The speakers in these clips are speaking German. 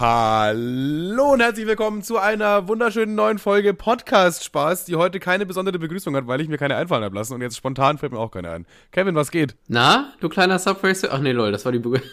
Hallo und herzlich willkommen zu einer wunderschönen neuen Folge Podcast Spaß, die heute keine besondere Begrüßung hat, weil ich mir keine einfallen habe lassen und jetzt spontan fällt mir auch keine ein. Kevin, was geht? Na, du kleiner Subway Ach nee, lol, das war die Begrüßung.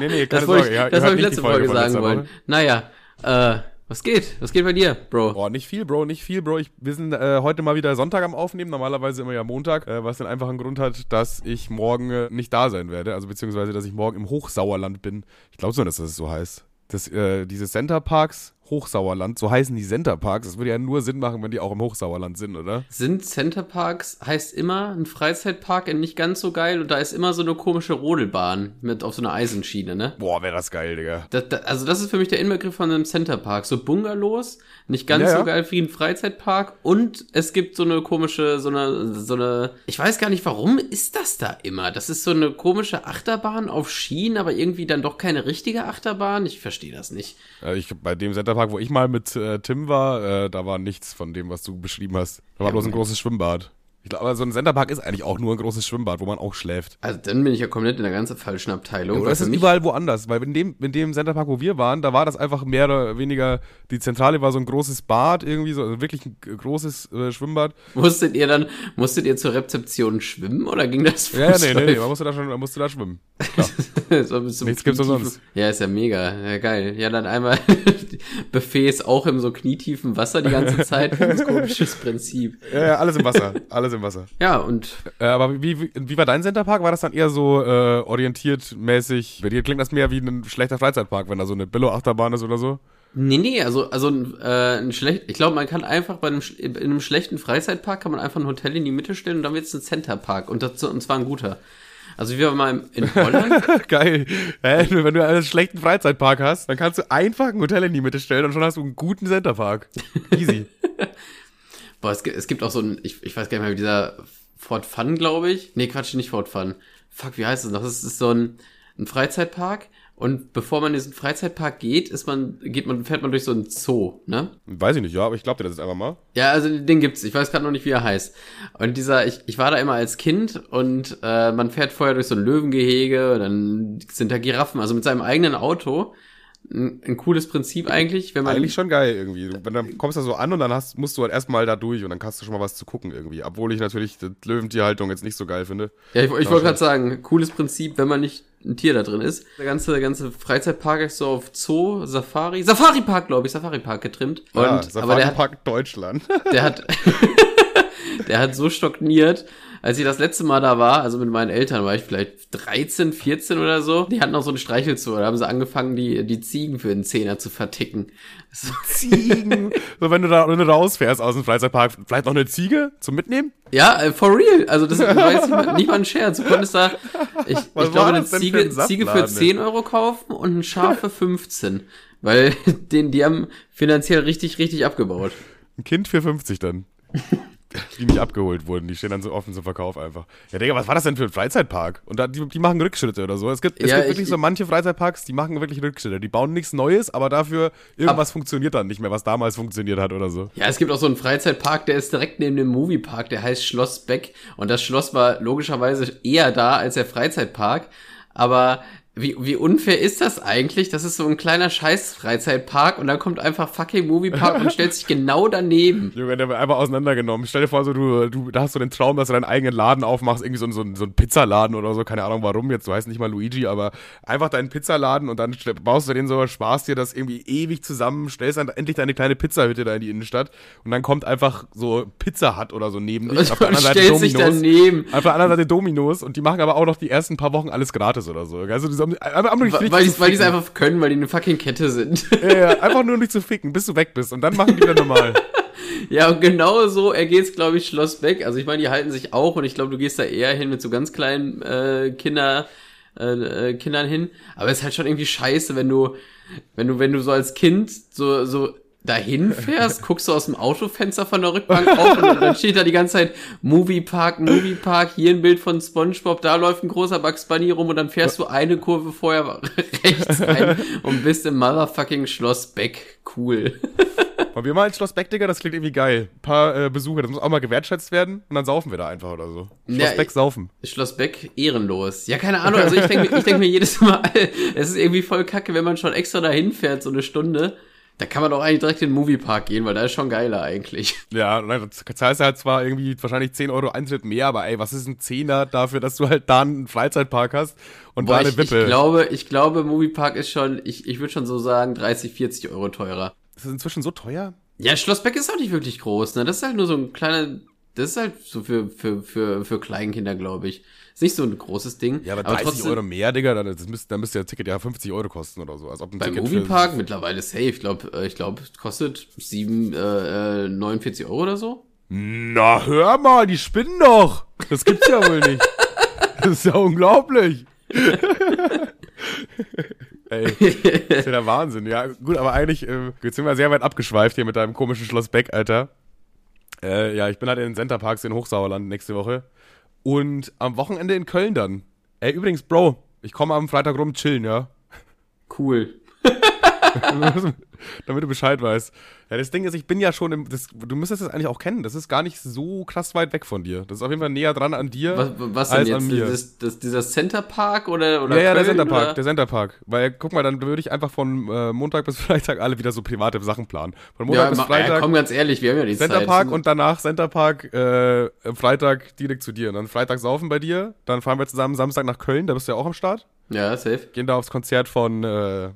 nee, nee, keine das Sorge. Ich, ja, das habe ich letzte Folge, Folge sagen wollen. Naja, äh, was geht? Was geht bei dir, Bro? Boah, nicht viel, Bro, nicht viel, Bro. Ich, wir sind äh, heute mal wieder Sonntag am Aufnehmen, normalerweise immer ja Montag, äh, was den einfachen Grund hat, dass ich morgen äh, nicht da sein werde. Also beziehungsweise, dass ich morgen im Hochsauerland bin. Ich glaube so, dass das so heißt. Das, äh, diese Center Parks Hochsauerland, so heißen die Centerparks. Das würde ja nur Sinn machen, wenn die auch im Hochsauerland sind, oder? Sind Centerparks, heißt immer ein Freizeitpark in nicht ganz so geil und da ist immer so eine komische Rodelbahn mit auf so einer Eisenschiene, ne? Boah, wäre das geil, Digga. Das, das, also das ist für mich der Inbegriff von einem Centerpark. So Bungalows, nicht ganz ja, so geil wie ein Freizeitpark und es gibt so eine komische, so eine, so eine, ich weiß gar nicht, warum ist das da immer? Das ist so eine komische Achterbahn auf Schienen, aber irgendwie dann doch keine richtige Achterbahn. Ich verstehe das nicht. Ja, ich, bei dem Centerpark Wasserpark, wo ich mal mit äh, Tim war, äh, da war nichts von dem, was du beschrieben hast. Da war ja, bloß ein großes Schwimmbad. Ich glaube, so ein Centerpark ist eigentlich auch nur ein großes Schwimmbad, wo man auch schläft. Also dann bin ich ja komplett in der ganz falschen Abteilung. Ja, das ist überall woanders, weil in dem, in dem Centerpark, wo wir waren, da war das einfach mehr oder weniger, die Zentrale war so ein großes Bad irgendwie, so also wirklich ein großes äh, Schwimmbad. Musstet ihr dann, musstet ihr zur Rezeption schwimmen oder ging das Ja, ja nee, nee, nee, man musste da schon, man musste da schwimmen. so Nichts gibt's sonst. Ja, ist ja mega, ja geil. Ja, dann einmal Buffets auch im so knietiefen Wasser die ganze Zeit, ganz komisches Prinzip. Ja, ja, alles im Wasser, alles im Wasser. Ja, und. Äh, aber wie, wie, wie war dein Centerpark? War das dann eher so äh, orientiert mäßig? Bei dir klingt das mehr wie ein schlechter Freizeitpark, wenn da so eine Billo-Achterbahn ist oder so? Nee, nee, also, also äh, ein schlecht, ich glaube, man kann einfach bei einem, in einem schlechten Freizeitpark kann man einfach ein Hotel in die Mitte stellen und dann wird es ein Centerpark und, das, und zwar ein guter. Also wir waren mal in Holland. Geil. Hä? Wenn du einen schlechten Freizeitpark hast, dann kannst du einfach ein Hotel in die Mitte stellen und schon hast du einen guten Centerpark. Easy. Boah, es gibt, es gibt auch so ein, ich, ich weiß gar nicht mehr, wie dieser Fort Fun, glaube ich. Nee, Quatsch, nicht Fort Fun. Fuck, wie heißt es noch? Das ist so ein, ein Freizeitpark. Und bevor man in diesen Freizeitpark geht, ist man, geht man, fährt man durch so einen Zoo, ne? Weiß ich nicht, ja, aber ich glaube dir das jetzt einfach mal. Ja, also den gibt's. Ich weiß gerade noch nicht, wie er heißt. Und dieser, ich, ich war da immer als Kind und äh, man fährt vorher durch so ein Löwengehege, dann sind da Giraffen, also mit seinem eigenen Auto ein, ein cooles Prinzip eigentlich, wenn man. Eigentlich schon geil irgendwie. Wenn dann kommst du da so an und dann hast, musst du halt erstmal da durch und dann hast du schon mal was zu gucken irgendwie. Obwohl ich natürlich die Löwentierhaltung jetzt nicht so geil finde. Ja, ich, ich wollte gerade sagen, cooles Prinzip, wenn man nicht ein Tier da drin ist. Der ganze, der ganze Freizeitpark ist so auf Zoo, Safari, Safari Park, glaube ich, Safari Park getrimmt. Und, ja, Safari Park Deutschland. Der hat, der hat so stockiert, als ich das letzte Mal da war, also mit meinen Eltern, war ich vielleicht 13, 14 oder so. Die hatten noch so einen Streichelzoo. Da haben sie angefangen, die, die Ziegen für den Zehner zu verticken. So. Ziegen? so, wenn du da wenn du rausfährst aus dem Freizeitpark, vielleicht noch eine Ziege zum Mitnehmen? Ja, äh, for real. Also das weiß ich nicht, nicht mal ein Scherz. Du konntest da, ich, ich glaube, eine Ziege, für Ziege für 10 Euro kaufen und ein Schaf für 15. Weil den, die haben finanziell richtig, richtig abgebaut. Ein Kind für 50 dann. Die nicht abgeholt wurden. Die stehen dann so offen zum Verkauf einfach. Ja, Digga, was war das denn für ein Freizeitpark? Und da, die, die machen Rückschritte oder so. Es gibt, es ja, gibt wirklich ich, so manche Freizeitparks, die machen wirklich Rückschritte. Die bauen nichts Neues, aber dafür irgendwas ab, funktioniert dann nicht mehr, was damals funktioniert hat oder so. Ja, es gibt auch so einen Freizeitpark, der ist direkt neben dem Moviepark, der heißt Schloss Beck. Und das Schloss war logischerweise eher da als der Freizeitpark. Aber wie, wie unfair ist das eigentlich? Das ist so ein kleiner Scheiß-Freizeitpark und dann kommt einfach fucking Moviepark und stellt sich genau daneben. Junge, der wird einfach auseinandergenommen. Stell dir vor, so du, du da hast du den Traum, dass du deinen eigenen Laden aufmachst, irgendwie so, so, so einen Pizzaladen oder so, keine Ahnung warum jetzt, du heißt nicht mal Luigi, aber einfach deinen Pizzaladen und dann baust du den so, sparst dir das irgendwie ewig zusammen, stellst dann endlich deine kleine Pizzahütte da in die Innenstadt und dann kommt einfach so Pizza Hut oder so neben dich. Auf der anderen Seite Dominos. Sich daneben. Auf der anderen Seite Dominos und die machen aber auch noch die ersten paar Wochen alles gratis oder so. Also aber, aber weil, weil die es einfach können, weil die eine fucking Kette sind. Ja, ja, einfach nur nicht zu ficken, bis du weg bist. Und dann machen die wieder normal. ja, und genau so ergeht's, glaube ich, Schloss Beck. Also ich meine, die halten sich auch und ich glaube, du gehst da eher hin mit so ganz kleinen äh, Kinder, äh, äh Kindern hin. Aber es ist halt schon irgendwie scheiße, wenn du, wenn du, wenn du so als Kind so, so dahin fährst, guckst du aus dem Autofenster von der Rückbank auf und dann steht da die ganze Zeit Moviepark, Moviepark, hier ein Bild von SpongeBob, da läuft ein großer Bugs Bunny rum und dann fährst du eine Kurve vorher rechts rein und bist im motherfucking Schloss Beck. Cool. Und wir mal ins Schloss Beck, Digga, das klingt irgendwie geil. Ein paar äh, Besucher, das muss auch mal gewertschätzt werden und dann saufen wir da einfach oder so. Schloss Ja, Beck saufen. Schloss Beck ehrenlos. Ja, keine Ahnung. Also ich denke ich denk mir jedes Mal, es ist irgendwie voll kacke, wenn man schon extra dahin fährt, so eine Stunde. Da kann man doch eigentlich direkt in den Moviepark gehen, weil da ist schon geiler eigentlich. Ja, dann zahlst du halt zwar irgendwie wahrscheinlich 10 Euro Eintritt mehr, aber ey, was ist ein Zehner dafür, dass du halt da einen Freizeitpark hast und Boah, da eine ich, ich Wippe? glaube, ich glaube, Moviepark ist schon, ich, ich würde schon so sagen, 30, 40 Euro teurer. ist das inzwischen so teuer? Ja, Schloss Beck ist auch nicht wirklich groß, ne? Das ist halt nur so ein kleiner, das ist halt so für, für, für, für Kleinkinder, glaube ich. Ist nicht so ein großes Ding. Ja, aber 30 Euro mehr, Digga, dann, das müsste, dann müsste der Ticket ja 50 Euro kosten oder so. Als ob ein Beim Ticket Moviepark mittlerweile safe. Ich glaube, äh, ich glaube, kostet 7, äh, äh, 49 Euro oder so. Na, hör mal, die spinnen doch. Das gibt's ja wohl nicht. Das ist ja unglaublich. Ey, das ist ja der Wahnsinn. Ja, gut, aber eigentlich, äh, jetzt sind wir sehr weit abgeschweift hier mit deinem komischen Schloss Beck, Alter. Äh, ja, ich bin halt in den Centerparks in Hochsauerland nächste Woche. Und am Wochenende in Köln dann. Ey, übrigens, Bro, ich komme am Freitag rum chillen, ja. Cool. Damit du Bescheid weißt. Ja, das Ding ist, ich bin ja schon im. Das, du müsstest das eigentlich auch kennen. Das ist gar nicht so krass weit weg von dir. Das ist auf jeden Fall näher dran an dir Was, was denn als jetzt? an mir. Das, das, dieser Centerpark oder, oder ja, ja, der Köln, Centerpark, oder? der Centerpark. Weil, guck mal, dann würde ich einfach von äh, Montag bis Freitag alle wieder so private Sachen planen. Von Montag Ja, bis Freitag ja, komm ganz ehrlich, wir haben ja die Centerpark Zeit. und danach Centerpark, äh, am Freitag direkt zu dir. Und dann Freitag saufen bei dir. Dann fahren wir zusammen Samstag nach Köln, da bist du ja auch am Start. Ja, safe. Gehen da aufs Konzert von äh,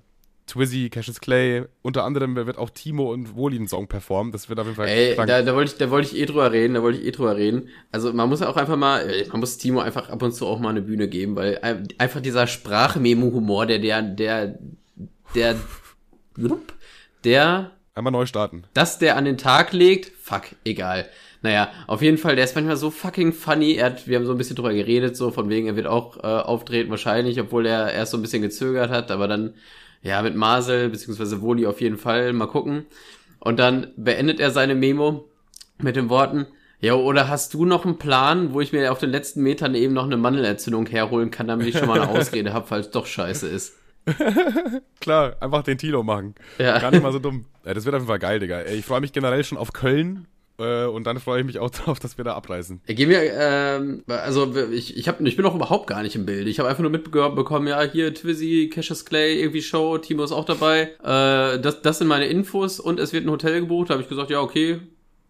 Twizzy, Cassius Clay. Unter anderem wird auch Timo und Woli einen Song performen. Das wird auf jeden Fall Ey, krank. da, da wollte ich, da wollte ich eh drüber reden, da wollte ich eh drüber reden. Also man muss ja auch einfach mal, äh, man muss Timo einfach ab und zu auch mal eine Bühne geben, weil ein- einfach dieser Sprachmemo-Humor, der, der, der, der, der, Einmal neu starten. dass der an den Tag legt, fuck, egal. Naja, auf jeden Fall, der ist manchmal so fucking funny. Er hat, wir haben so ein bisschen drüber geredet, so von wegen, er wird auch äh, auftreten wahrscheinlich, obwohl er erst so ein bisschen gezögert hat, aber dann, ja, mit Marcel, beziehungsweise Woli auf jeden Fall, mal gucken. Und dann beendet er seine Memo mit den Worten, ja, oder hast du noch einen Plan, wo ich mir auf den letzten Metern eben noch eine Mandelentzündung herholen kann, damit ich schon mal eine Ausrede habe, falls doch scheiße ist. Klar, einfach den Tilo machen. Ja. Gar nicht mal so dumm. Ja, das wird auf jeden Fall geil, Digga. Ich freue mich generell schon auf Köln. Äh, und dann freue ich mich auch darauf, dass wir da abreisen. Gehen wir, ähm, also ich, ich, hab, ich bin auch überhaupt gar nicht im Bild. Ich habe einfach nur mitbekommen, ja, hier Twizzy, Cassius Clay, irgendwie Show, Timo ist auch dabei. Äh, das, das sind meine Infos und es wird ein Hotel gebucht. Da habe ich gesagt, ja, okay,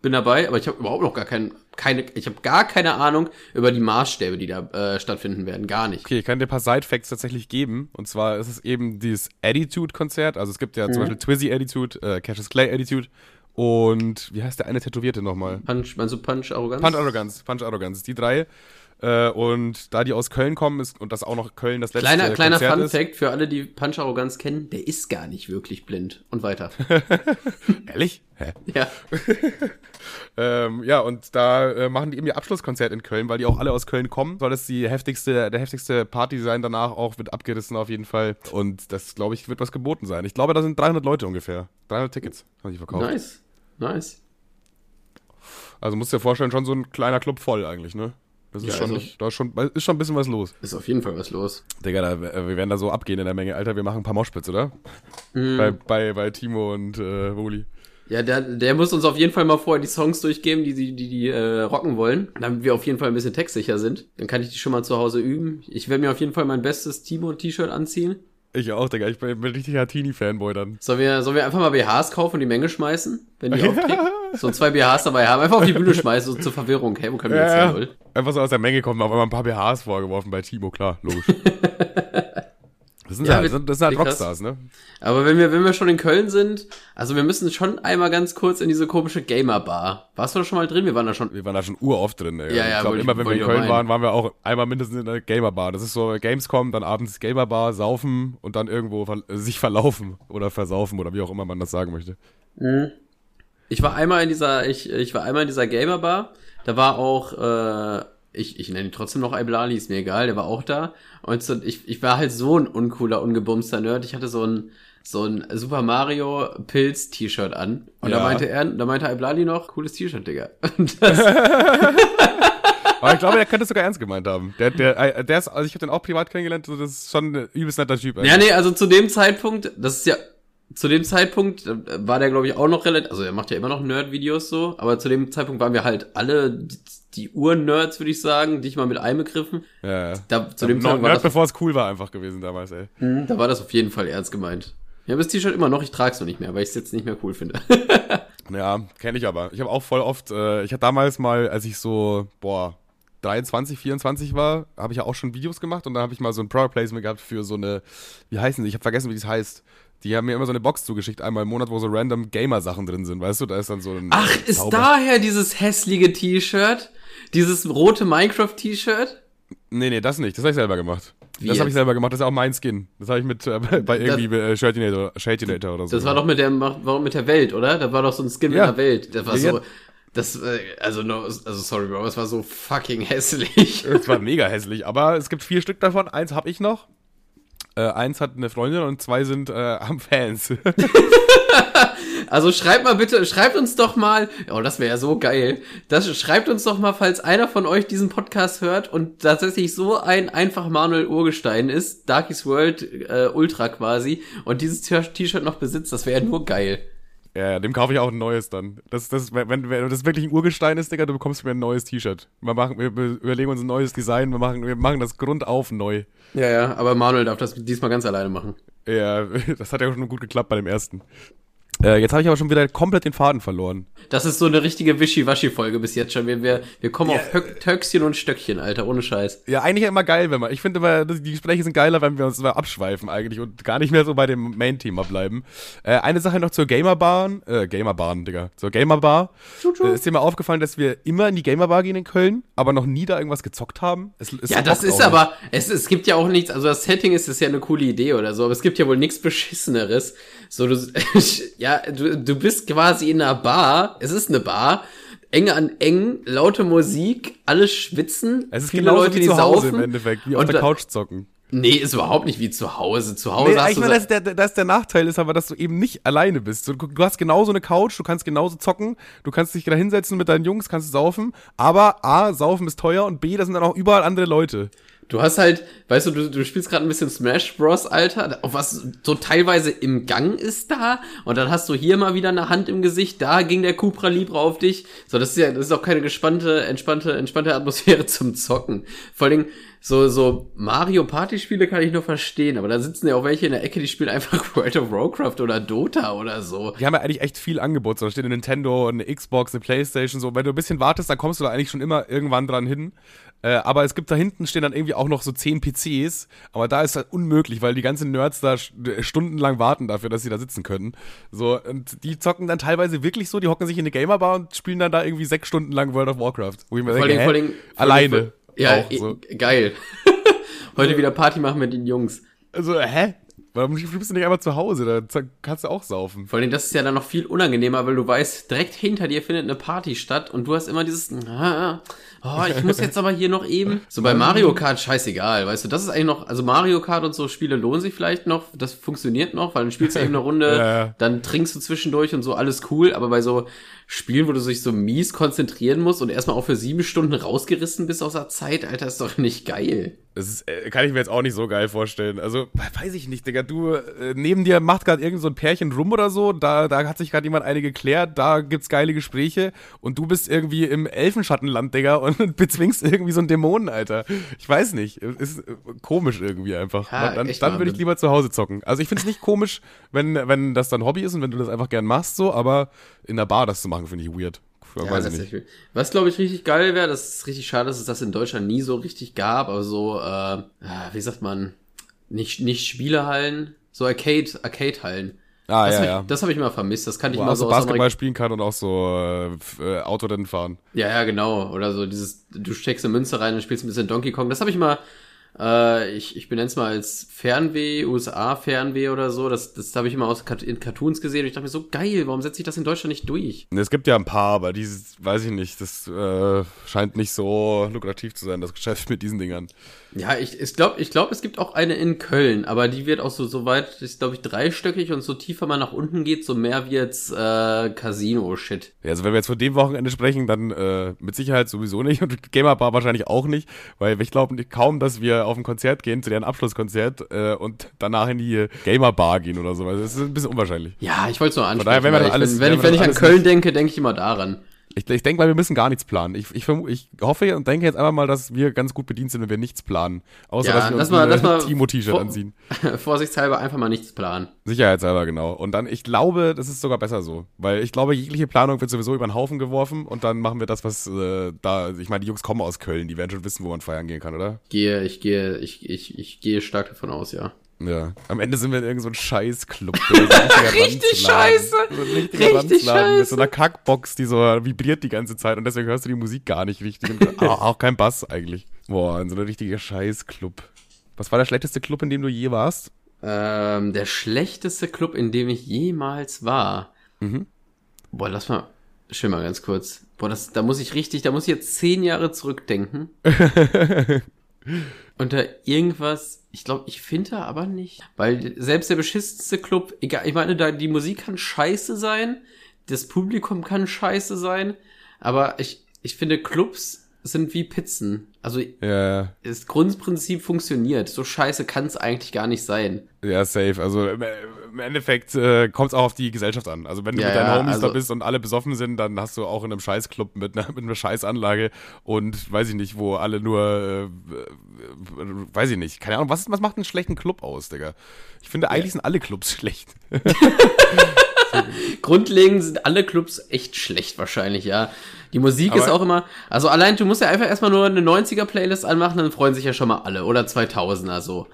bin dabei, aber ich habe überhaupt noch gar kein, keine, ich habe gar keine Ahnung über die Maßstäbe, die da äh, stattfinden werden. Gar nicht. Okay, ich kann dir ein paar Side-Facts tatsächlich geben. Und zwar ist es eben dieses Attitude-Konzert. Also es gibt ja Mhm. zum Beispiel Twizzy Attitude, äh, Cassius Clay Attitude und wie heißt der eine Tätowierte nochmal? Punch, meinst du Punch Arroganz? Punch Arrogance, Punch Arrogance, die drei. Äh, und da die aus Köln kommen ist und das auch noch Köln das letzte Kleiner, kleiner Konzert Fun ist. Fact für alle, die Punch Arroganz kennen, der ist gar nicht wirklich blind. Und weiter. Ehrlich? Hä? ja. Ähm, ja, und da äh, machen die eben ihr Abschlusskonzert in Köln, weil die auch alle aus Köln kommen. Soll das die heftigste, der heftigste Party sein danach auch, wird abgerissen auf jeden Fall. Und das, glaube ich, wird was geboten sein. Ich glaube, da sind 300 Leute ungefähr. 300 Tickets haben die verkauft. Nice. Nice. Also musst dir vorstellen, schon so ein kleiner Club voll eigentlich, ne? Das ist Ja, schon also- nicht, da ist schon, ist schon ein bisschen was los. Ist auf jeden Fall was los. Digga, da, äh, wir werden da so abgehen in der Menge. Alter, wir machen ein paar Moshpits, oder? Mhm. Bei, bei, bei Timo und äh, Woli. Ja, der, der muss uns auf jeden Fall mal vorher die Songs durchgeben, die die, die, die äh, rocken wollen, damit wir auf jeden Fall ein bisschen textsicher sind. Dann kann ich die schon mal zu Hause üben. Ich werde mir auf jeden Fall mein bestes Timo-T-Shirt anziehen. Ich auch, Digga. Ich bin, bin richtiger Teenie-Fanboy dann. Sollen wir, sollen wir einfach mal BHs kaufen und die Menge schmeißen, wenn die auftreten? So zwei BHs dabei haben. Einfach auf die Bühne schmeißen, so zur Verwirrung. Hey, wo können wir jetzt Ja, hin? lol? Einfach so aus der Menge kommen, auf einmal ein paar BHs vorgeworfen bei Timo, klar, logisch. Das sind, Ja, halt, mit- das sind, halt. Rockstars, ne? Aber wenn wir, wenn wir schon in Köln sind, also wir müssen schon einmal ganz kurz in diese komische Gamer-Bar. Warst du da schon mal drin? Wir waren da schon. Wir waren da schon uroft drin, ey. Ja, ja, ich glaube, immer wenn wir in Köln waren, waren wir auch einmal mindestens in der Gamerbar. Das ist so Gamescom, dann abends Gamerbar, saufen und dann irgendwo ver sich verlaufen oder versaufen oder wie auch immer man das sagen möchte. Ich war einmal in dieser, ich, ich war einmal in dieser Gamer-Bar. Da war auch, äh, ich, ich nenne ihn trotzdem noch Iblali, ist mir egal, der war auch da. Und so, ich, ich war halt so ein uncooler, ungebumster Nerd. Ich hatte so ein, so ein Super Mario Pilz T-Shirt an. Und da Ja. meinte er, da meinte Iblali noch, cooles T-Shirt, Digga. Aber ich glaube, der könnte es sogar ernst gemeint haben. Der, der, äh, der ist, also ich habe den auch privat kennengelernt, so, das ist schon ein übelst netter Typ. ja, nee, also zu dem Zeitpunkt, das ist ja zu dem Zeitpunkt äh, war der, glaube ich, auch noch relativ, also er macht ja immer noch Nerd-Videos so, aber zu dem Zeitpunkt waren wir halt alle die, Ur-Nerds, würde ich sagen, dich mal mit einbegriffen. Ja, ja. Da, zu dem Zeitpunkt war Nerd, das, bevor es cool war einfach gewesen damals, ey. Mhm, da war das auf jeden Fall ernst gemeint. Ich habe das T-Shirt immer noch, ich trage es noch nicht mehr, weil ich es jetzt nicht mehr cool finde. Ja, kenne ich aber. Ich habe auch voll oft, äh, ich hatte damals mal, als ich so, boah, 23, 24 war, habe ich ja auch schon Videos gemacht und dann habe ich mal so ein Product Placement gehabt für so eine, wie heißen die? Ich habe vergessen, wie das heißt. Die haben mir immer so eine Box zugeschickt, einmal im Monat, wo so random Gamer-Sachen drin sind, weißt du? Da ist dann so ein. Ach, äh, ist Zauber- daher dieses hässliche T-Shirt? Dieses rote Minecraft-T-Shirt? Nee, nee, das nicht. Das habe ich selber gemacht. Wie das habe ich selber gemacht. Das ist auch mein Skin. Das habe ich mit äh, bei irgendwie äh, Shadinator, Shadinator oder so. Das war doch mit der, war mit der Welt, oder? Da war doch so ein Skin Ja. mit der Welt. Das war Ja, so, das, äh, also, no, also sorry, Bro, das war so fucking hässlich. Das war mega hässlich. Aber es gibt vier Stück davon. Eins habe ich noch. Äh, eins hat eine Freundin und zwei sind äh, am Fans. Also schreibt mal bitte, schreibt uns doch mal, oh, das wäre ja so geil. Das schreibt uns doch mal, falls einer von euch diesen Podcast hört und tatsächlich so ein einfach Manuel Urgestein ist, Darkies World äh, Ultra quasi, und dieses T-Shirt noch besitzt, das wäre ja nur geil. ja, dem kaufe ich auch ein neues dann. Das, das, wenn, wenn das wirklich ein Urgestein ist, Digga, du bekommst mir ein neues T-Shirt. Wir, machen, wir überlegen uns ein neues Design, wir machen, wir machen das grundauf neu. Ja, ja, aber Manuel darf das diesmal ganz alleine machen. Ja, das hat ja schon gut geklappt bei dem ersten. Äh, jetzt habe ich aber schon wieder komplett den Faden verloren. Das ist so eine richtige Wischi-Waschi-Folge bis jetzt schon. Wir, wir, wir kommen auf Höck, Höckchen und Stöckchen, Alter, ohne Scheiß. Ja, eigentlich immer geil, wenn man. Ich finde immer, die Gespräche sind geiler, wenn wir uns immer abschweifen eigentlich und gar nicht mehr so bei dem Main-Thema bleiben. Äh, eine Sache noch zur Gamerbahn, äh, Gamerbahn, Digga. Zur Gamerbar. Äh, ist dir mal aufgefallen, dass wir immer in die Gamerbar gehen in Köln, aber noch nie da irgendwas gezockt haben? Es, es Ja, das ist aber, es, es gibt ja auch nichts, also das Setting ist, ist ja eine coole Idee oder so, aber es gibt ja wohl nichts Beschisseneres. So, du, ja, du, du bist quasi in einer Bar, es ist eine Bar, eng an eng, laute Musik, alle schwitzen, Es ist viele Leute, wie die zu Hause saufen. im Endeffekt, wie auf der Couch zocken. Nee, ist überhaupt nicht wie zu Hause. Zu Hause Nee, hast ich du meine, das, der, das der Nachteil ist aber, dass du eben nicht alleine bist. Du, du hast genauso eine Couch, du kannst genauso zocken, du kannst dich da hinsetzen mit deinen Jungs, kannst saufen, aber A, saufen ist teuer und B, da sind dann auch überall andere Leute. Du hast halt, weißt du, du, du spielst gerade ein bisschen Smash Bros, Alter, was so teilweise im Gang ist da und dann hast du hier mal wieder eine Hand im Gesicht, da ging der Cupra Libre auf dich. So, das ist ja, das ist auch keine gespannte, entspannte, entspannte Atmosphäre zum Zocken. Vor allen Dingen, so, so Mario Party Spiele kann ich nur verstehen, aber da sitzen ja auch welche in der Ecke, die spielen einfach World of Warcraft oder Dota oder so. Die haben ja eigentlich echt viel Angebot. So, da steht eine Nintendo, eine Xbox, eine Playstation, so. Wenn du ein bisschen wartest, dann kommst du da eigentlich schon immer irgendwann dran hin. Äh, aber es gibt da hinten stehen dann irgendwie auch noch so 10 PCs, aber da ist halt unmöglich, weil die ganzen Nerds da st- stundenlang warten dafür, dass sie da sitzen können. So, und die zocken dann teilweise wirklich so, die hocken sich in eine Gamerbar und spielen dann da irgendwie sechs Stunden lang World of Warcraft. Wo ich mir Vor denke, vor allem, alleine. Ja, auch so. geil. Heute wieder Party machen mit den Jungs. Also, hä? Warum bist du nicht einfach zu Hause? Da kannst du auch saufen. Vor allem, das ist ja dann noch viel unangenehmer, weil du weißt, direkt hinter dir findet eine Party statt und du hast immer dieses, ah, oh, ich muss jetzt aber hier noch eben. So bei Mario Kart, scheißegal, weißt du, das ist eigentlich noch, also Mario Kart und so Spiele lohnen sich vielleicht noch, das funktioniert noch, weil dann spielst du eben eine Runde, ja. dann trinkst du zwischendurch und so, alles cool, aber bei so Spielen, wo du dich so mies konzentrieren musst und erstmal auch für sieben Stunden rausgerissen bist aus der Zeit, Alter, ist doch nicht geil. Das ist, äh, kann ich mir jetzt auch nicht so geil vorstellen. Also, weiß ich nicht, Digga. Du, äh, neben dir macht gerade irgend so ein Pärchen rum oder so. Da, da hat sich gerade jemand eine geklärt. Da gibt's geile Gespräche. Und du bist irgendwie im Elfenschattenland, Digga, und bezwingst irgendwie so einen Dämonen, Alter. Ich weiß nicht. Ist äh, komisch irgendwie einfach. Ja, dann dann würde ich lieber zu Hause zocken. Also, ich find's nicht komisch, wenn, wenn das dein Hobby ist und wenn du das einfach gern machst, so. Aber in der Bar das zu machen, finde ich weird. Ja, weiß nicht. Was glaube ich richtig geil wäre, das ist richtig schade, dass es das in Deutschland nie so richtig gab, aber so, äh, ah, wie sagt man, nicht, nicht Spielehallen, so Arcade, Arcade-Hallen. Ah, das ja, hab ja. ich, das habe ich mal vermisst, das kannte Wo ich mal so aus Basketball Amerika. spielen kann und auch so äh, äh, Autorennen fahren. Ja, ja, genau. Oder so dieses, du steckst eine Münze rein und spielst ein bisschen Donkey Kong. Das habe ich mal, äh, ich, ich benenne es mal als Fernweh, USA-Fernweh oder so. Das, das habe ich immer aus in Cartoons gesehen und ich dachte mir so, geil, warum setze ich das in Deutschland nicht durch? Ne, Es gibt ja ein paar, aber dieses, weiß ich nicht, das äh, scheint nicht so lukrativ zu sein, das Geschäft mit diesen Dingern. Ja, ich, ich glaube, ich glaub, es gibt auch eine in Köln, aber die wird auch so, so weit, ist glaube ich dreistöckig und so tiefer man nach unten geht, so mehr wird's äh, Casino-Shit. Ja, also wenn wir jetzt von dem Wochenende sprechen, dann äh, mit Sicherheit sowieso nicht und Gamer Bar wahrscheinlich auch nicht, weil ich glaube kaum, dass wir auf ein Konzert gehen, zu deren Abschlusskonzert äh, und danach in die Gamer Bar gehen oder so. Also das ist ein bisschen unwahrscheinlich. Ja, ich wollte es nur ansprechen. daher, wenn wir alles- ich, wenn, wenn wenn, ich an Köln denke, denke ich immer daran. Ich, ich denke mal, wir müssen gar nichts planen. Ich, ich, ich hoffe und denke jetzt einfach mal, dass wir ganz gut bedient sind, wenn wir nichts planen. Außer, Ja, dass wir uns lass mal Timo-T-Shirt anziehen. Vorsichtshalber einfach mal nichts planen. Sicherheitshalber, genau. Und dann, ich glaube, das ist sogar besser so. Weil ich glaube, jegliche Planung wird sowieso über den Haufen geworfen und dann machen wir das, was äh, da, ich meine, die Jungs kommen aus Köln, die werden schon wissen, wo man feiern gehen kann, oder? Gehe, ich gehe, ich, ich, ich gehe stark davon aus, ja. Ja. Am Ende sind wir in irgendeinem so ein Scheißclub. Richtig scheiße. So Richtig Ranzladen Mit scheiße. so einer Kackbox, die so vibriert die ganze Zeit und deswegen hörst du die Musik gar nicht richtig. Und auch, auch kein Bass eigentlich. Boah, in so einer richtiger Scheißclub. Was war der schlechteste Club, in dem du je warst? Ähm, der schlechteste Club, in dem ich jemals war. Mhm. Boah, lass mal, schön mal ganz kurz. Boah, das, da muss ich richtig, da muss ich jetzt zehn Jahre zurückdenken. Da irgendwas, ich glaube, ich finde da aber nicht. Weil selbst der beschissenste Club, egal, ich meine, da die Musik kann scheiße sein, das Publikum kann scheiße sein, aber ich, ich finde, Clubs sind wie Pizzen. Also Ja, das Grundprinzip funktioniert. So scheiße kann es eigentlich gar nicht sein. ja, safe. Also im, Endeffekt äh, kommt es auch auf die Gesellschaft an. Also wenn du Ja, mit deinen ja, Homies da also- bist und alle besoffen sind, dann hast du auch in einem Scheißclub mit einer, mit einer Scheißanlage und weiß ich nicht, wo alle nur, äh, weiß ich nicht, keine Ahnung, was, was macht einen schlechten Club aus, Digga? Ich finde, eigentlich sind alle Clubs schlecht. Grundlegend sind alle Clubs echt schlecht wahrscheinlich, ja. Die Musik Aber- ist auch immer, also allein, du musst ja einfach erstmal nur eine 90er-Playlist anmachen, dann freuen sich ja schon mal alle. Oder 2000er so.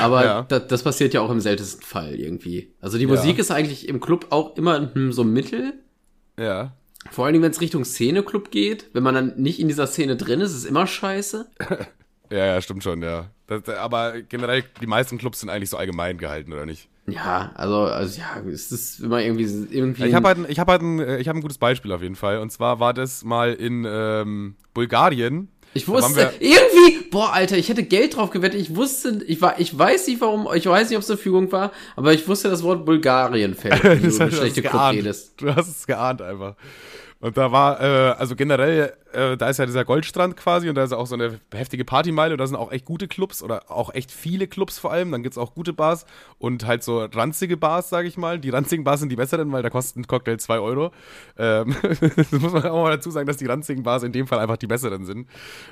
Aber Ja. das, das passiert ja auch im seltensten Fall irgendwie. Also die Ja. Musik ist eigentlich im Club auch immer hm, so mittel. Ja. Vor allen Dingen, wenn es Richtung Szene-Club geht. Wenn man dann nicht in dieser Szene drin ist, ist es immer scheiße. Ja, ja, stimmt schon, ja. Das, aber generell, die meisten Clubs sind eigentlich so allgemein gehalten, oder nicht? Ja, also, also ja, es ist immer irgendwie, irgendwie. Ich habe halt, ein- ich hab halt ein, äh, ich hab ein gutes Beispiel auf jeden Fall. Und zwar war das mal in ähm, Bulgarien. Ich wusste, irgendwie, boah, Alter, ich hätte Geld drauf gewettet. Ich wusste, ich war, ich weiß nicht warum, ich weiß nicht, ob es eine Fügung war, aber ich wusste, das Wort Bulgarien fällt, wenn du hast- schlechte redest. Du hast es geahnt einfach. Und da war, äh, also generell, äh, da ist ja dieser Goldstrand quasi und da ist auch so eine heftige Partymeile und da sind auch echt gute Clubs oder auch echt viele Clubs vor allem. Dann gibt's auch gute Bars und halt so ranzige Bars, sage ich mal. Die ranzigen Bars sind die besseren, weil da kostet ein Cocktail 2 Euro. Ähm, das muss man auch mal dazu sagen, dass die ranzigen Bars in dem Fall einfach die besseren sind.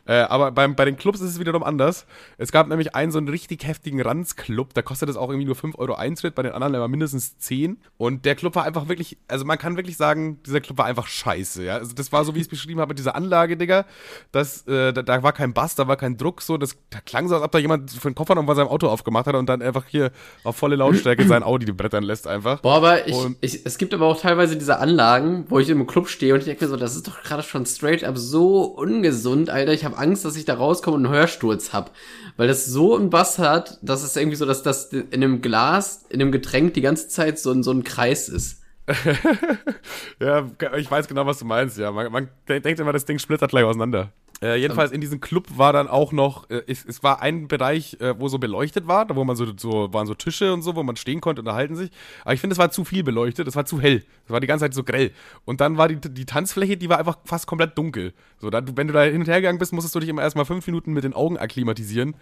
Äh, aber beim, bei den Clubs ist es wiederum anders. Es gab nämlich einen so einen richtig heftigen Ranzclub, da kostet es auch irgendwie nur 5 Euro Eintritt, bei den anderen immer mindestens 10. Und der Club war einfach wirklich, also man kann wirklich sagen, dieser Club war einfach scheiße, ja. Also das war so, wie ich es beschrieben habe, mit dieser Anlage, Digga. Das, äh, da, da war kein Bass, da war kein Druck, so. Das da klang so, als ob da jemand für den Kofferraum von seinem Auto aufgemacht hat und dann einfach hier auf volle Lautstärke sein Audi brettern lässt einfach. Boah, aber ich, ich, es gibt aber auch teilweise diese Anlagen, wo ich im Club stehe und ich denke mir so, das ist doch gerade schon straight up so ungesund, Alter. Ich habe Angst, dass ich da rauskomme und einen Hörsturz hab. Weil das so einen Bass hat, dass es irgendwie so, dass das in einem Glas, in einem Getränk die ganze Zeit so, ein so ein Kreis ist. Ja, ich weiß genau, was du meinst, ja. Man, man denkt immer, das Ding splittert gleich auseinander. Äh, jedenfalls in diesem Club war dann auch noch, äh, es, es war ein Bereich, äh, wo so beleuchtet war, da wo man so, so, waren so Tische und so, wo man stehen konnte und unterhalten sich. Aber ich finde, es war zu viel beleuchtet, es war zu hell. Es war die ganze Zeit so grell. Und dann war die, die Tanzfläche, die war einfach fast komplett dunkel. So, da, wenn du da hin und her gegangen bist, musstest du dich immer erstmal fünf Minuten mit den Augen akklimatisieren.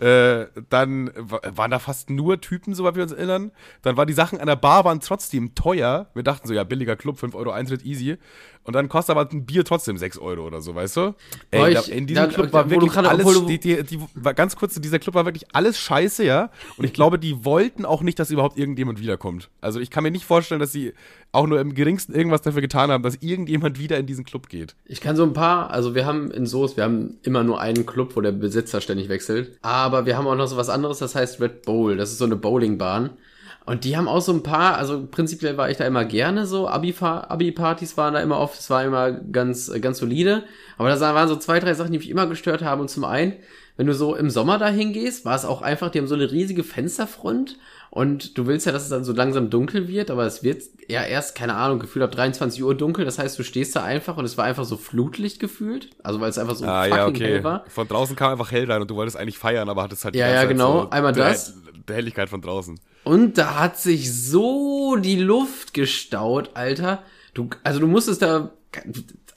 Äh, dann wa- waren da fast nur Typen, soweit wir uns erinnern. Dann war die Sachen an der Bar waren trotzdem teuer. Wir dachten so, ja, billiger Club, 5 Euro Eintritt, easy. Und dann kostet aber ein Bier trotzdem 6 Euro oder so, weißt du? Ey, ich- in diesem da- Club war wirklich alles, die, die, die, war ganz kurz, dieser Club war wirklich alles scheiße, ja? Und ich glaube, die wollten auch nicht, dass überhaupt irgendjemand wiederkommt. Also ich kann mir nicht vorstellen, dass sie auch nur im geringsten irgendwas dafür getan haben, dass irgendjemand wieder in diesen Club geht. Ich kann so ein paar, also wir haben in Soest, wir haben immer nur einen Club, wo der Besitzer ständig wechselt. Aber wir haben auch noch so was anderes, das heißt Red Bowl. Das ist so eine Bowlingbahn. Und die haben auch so ein paar, also prinzipiell war ich da immer gerne so, Abi-Partys waren da immer oft, es war immer ganz, ganz solide. Aber da waren so zwei, drei Sachen, die mich immer gestört haben. Und zum einen, wenn du so im Sommer dahin gehst, war es auch einfach, die haben so eine riesige Fensterfront und du willst ja, dass es dann so langsam dunkel wird, aber es wird ja erst, keine Ahnung, gefühlt ab 23 Uhr dunkel. Das heißt, du stehst da einfach und es war einfach so Flutlicht gefühlt. Also weil es einfach so ah, fucking ja, okay. hell war. Von draußen kam einfach hell rein und du wolltest eigentlich feiern, aber hattest halt Ja, ja, genau. So Einmal das. Der Helligkeit von draußen. Und da hat sich so die Luft gestaut, Alter. Du, also du musstest da,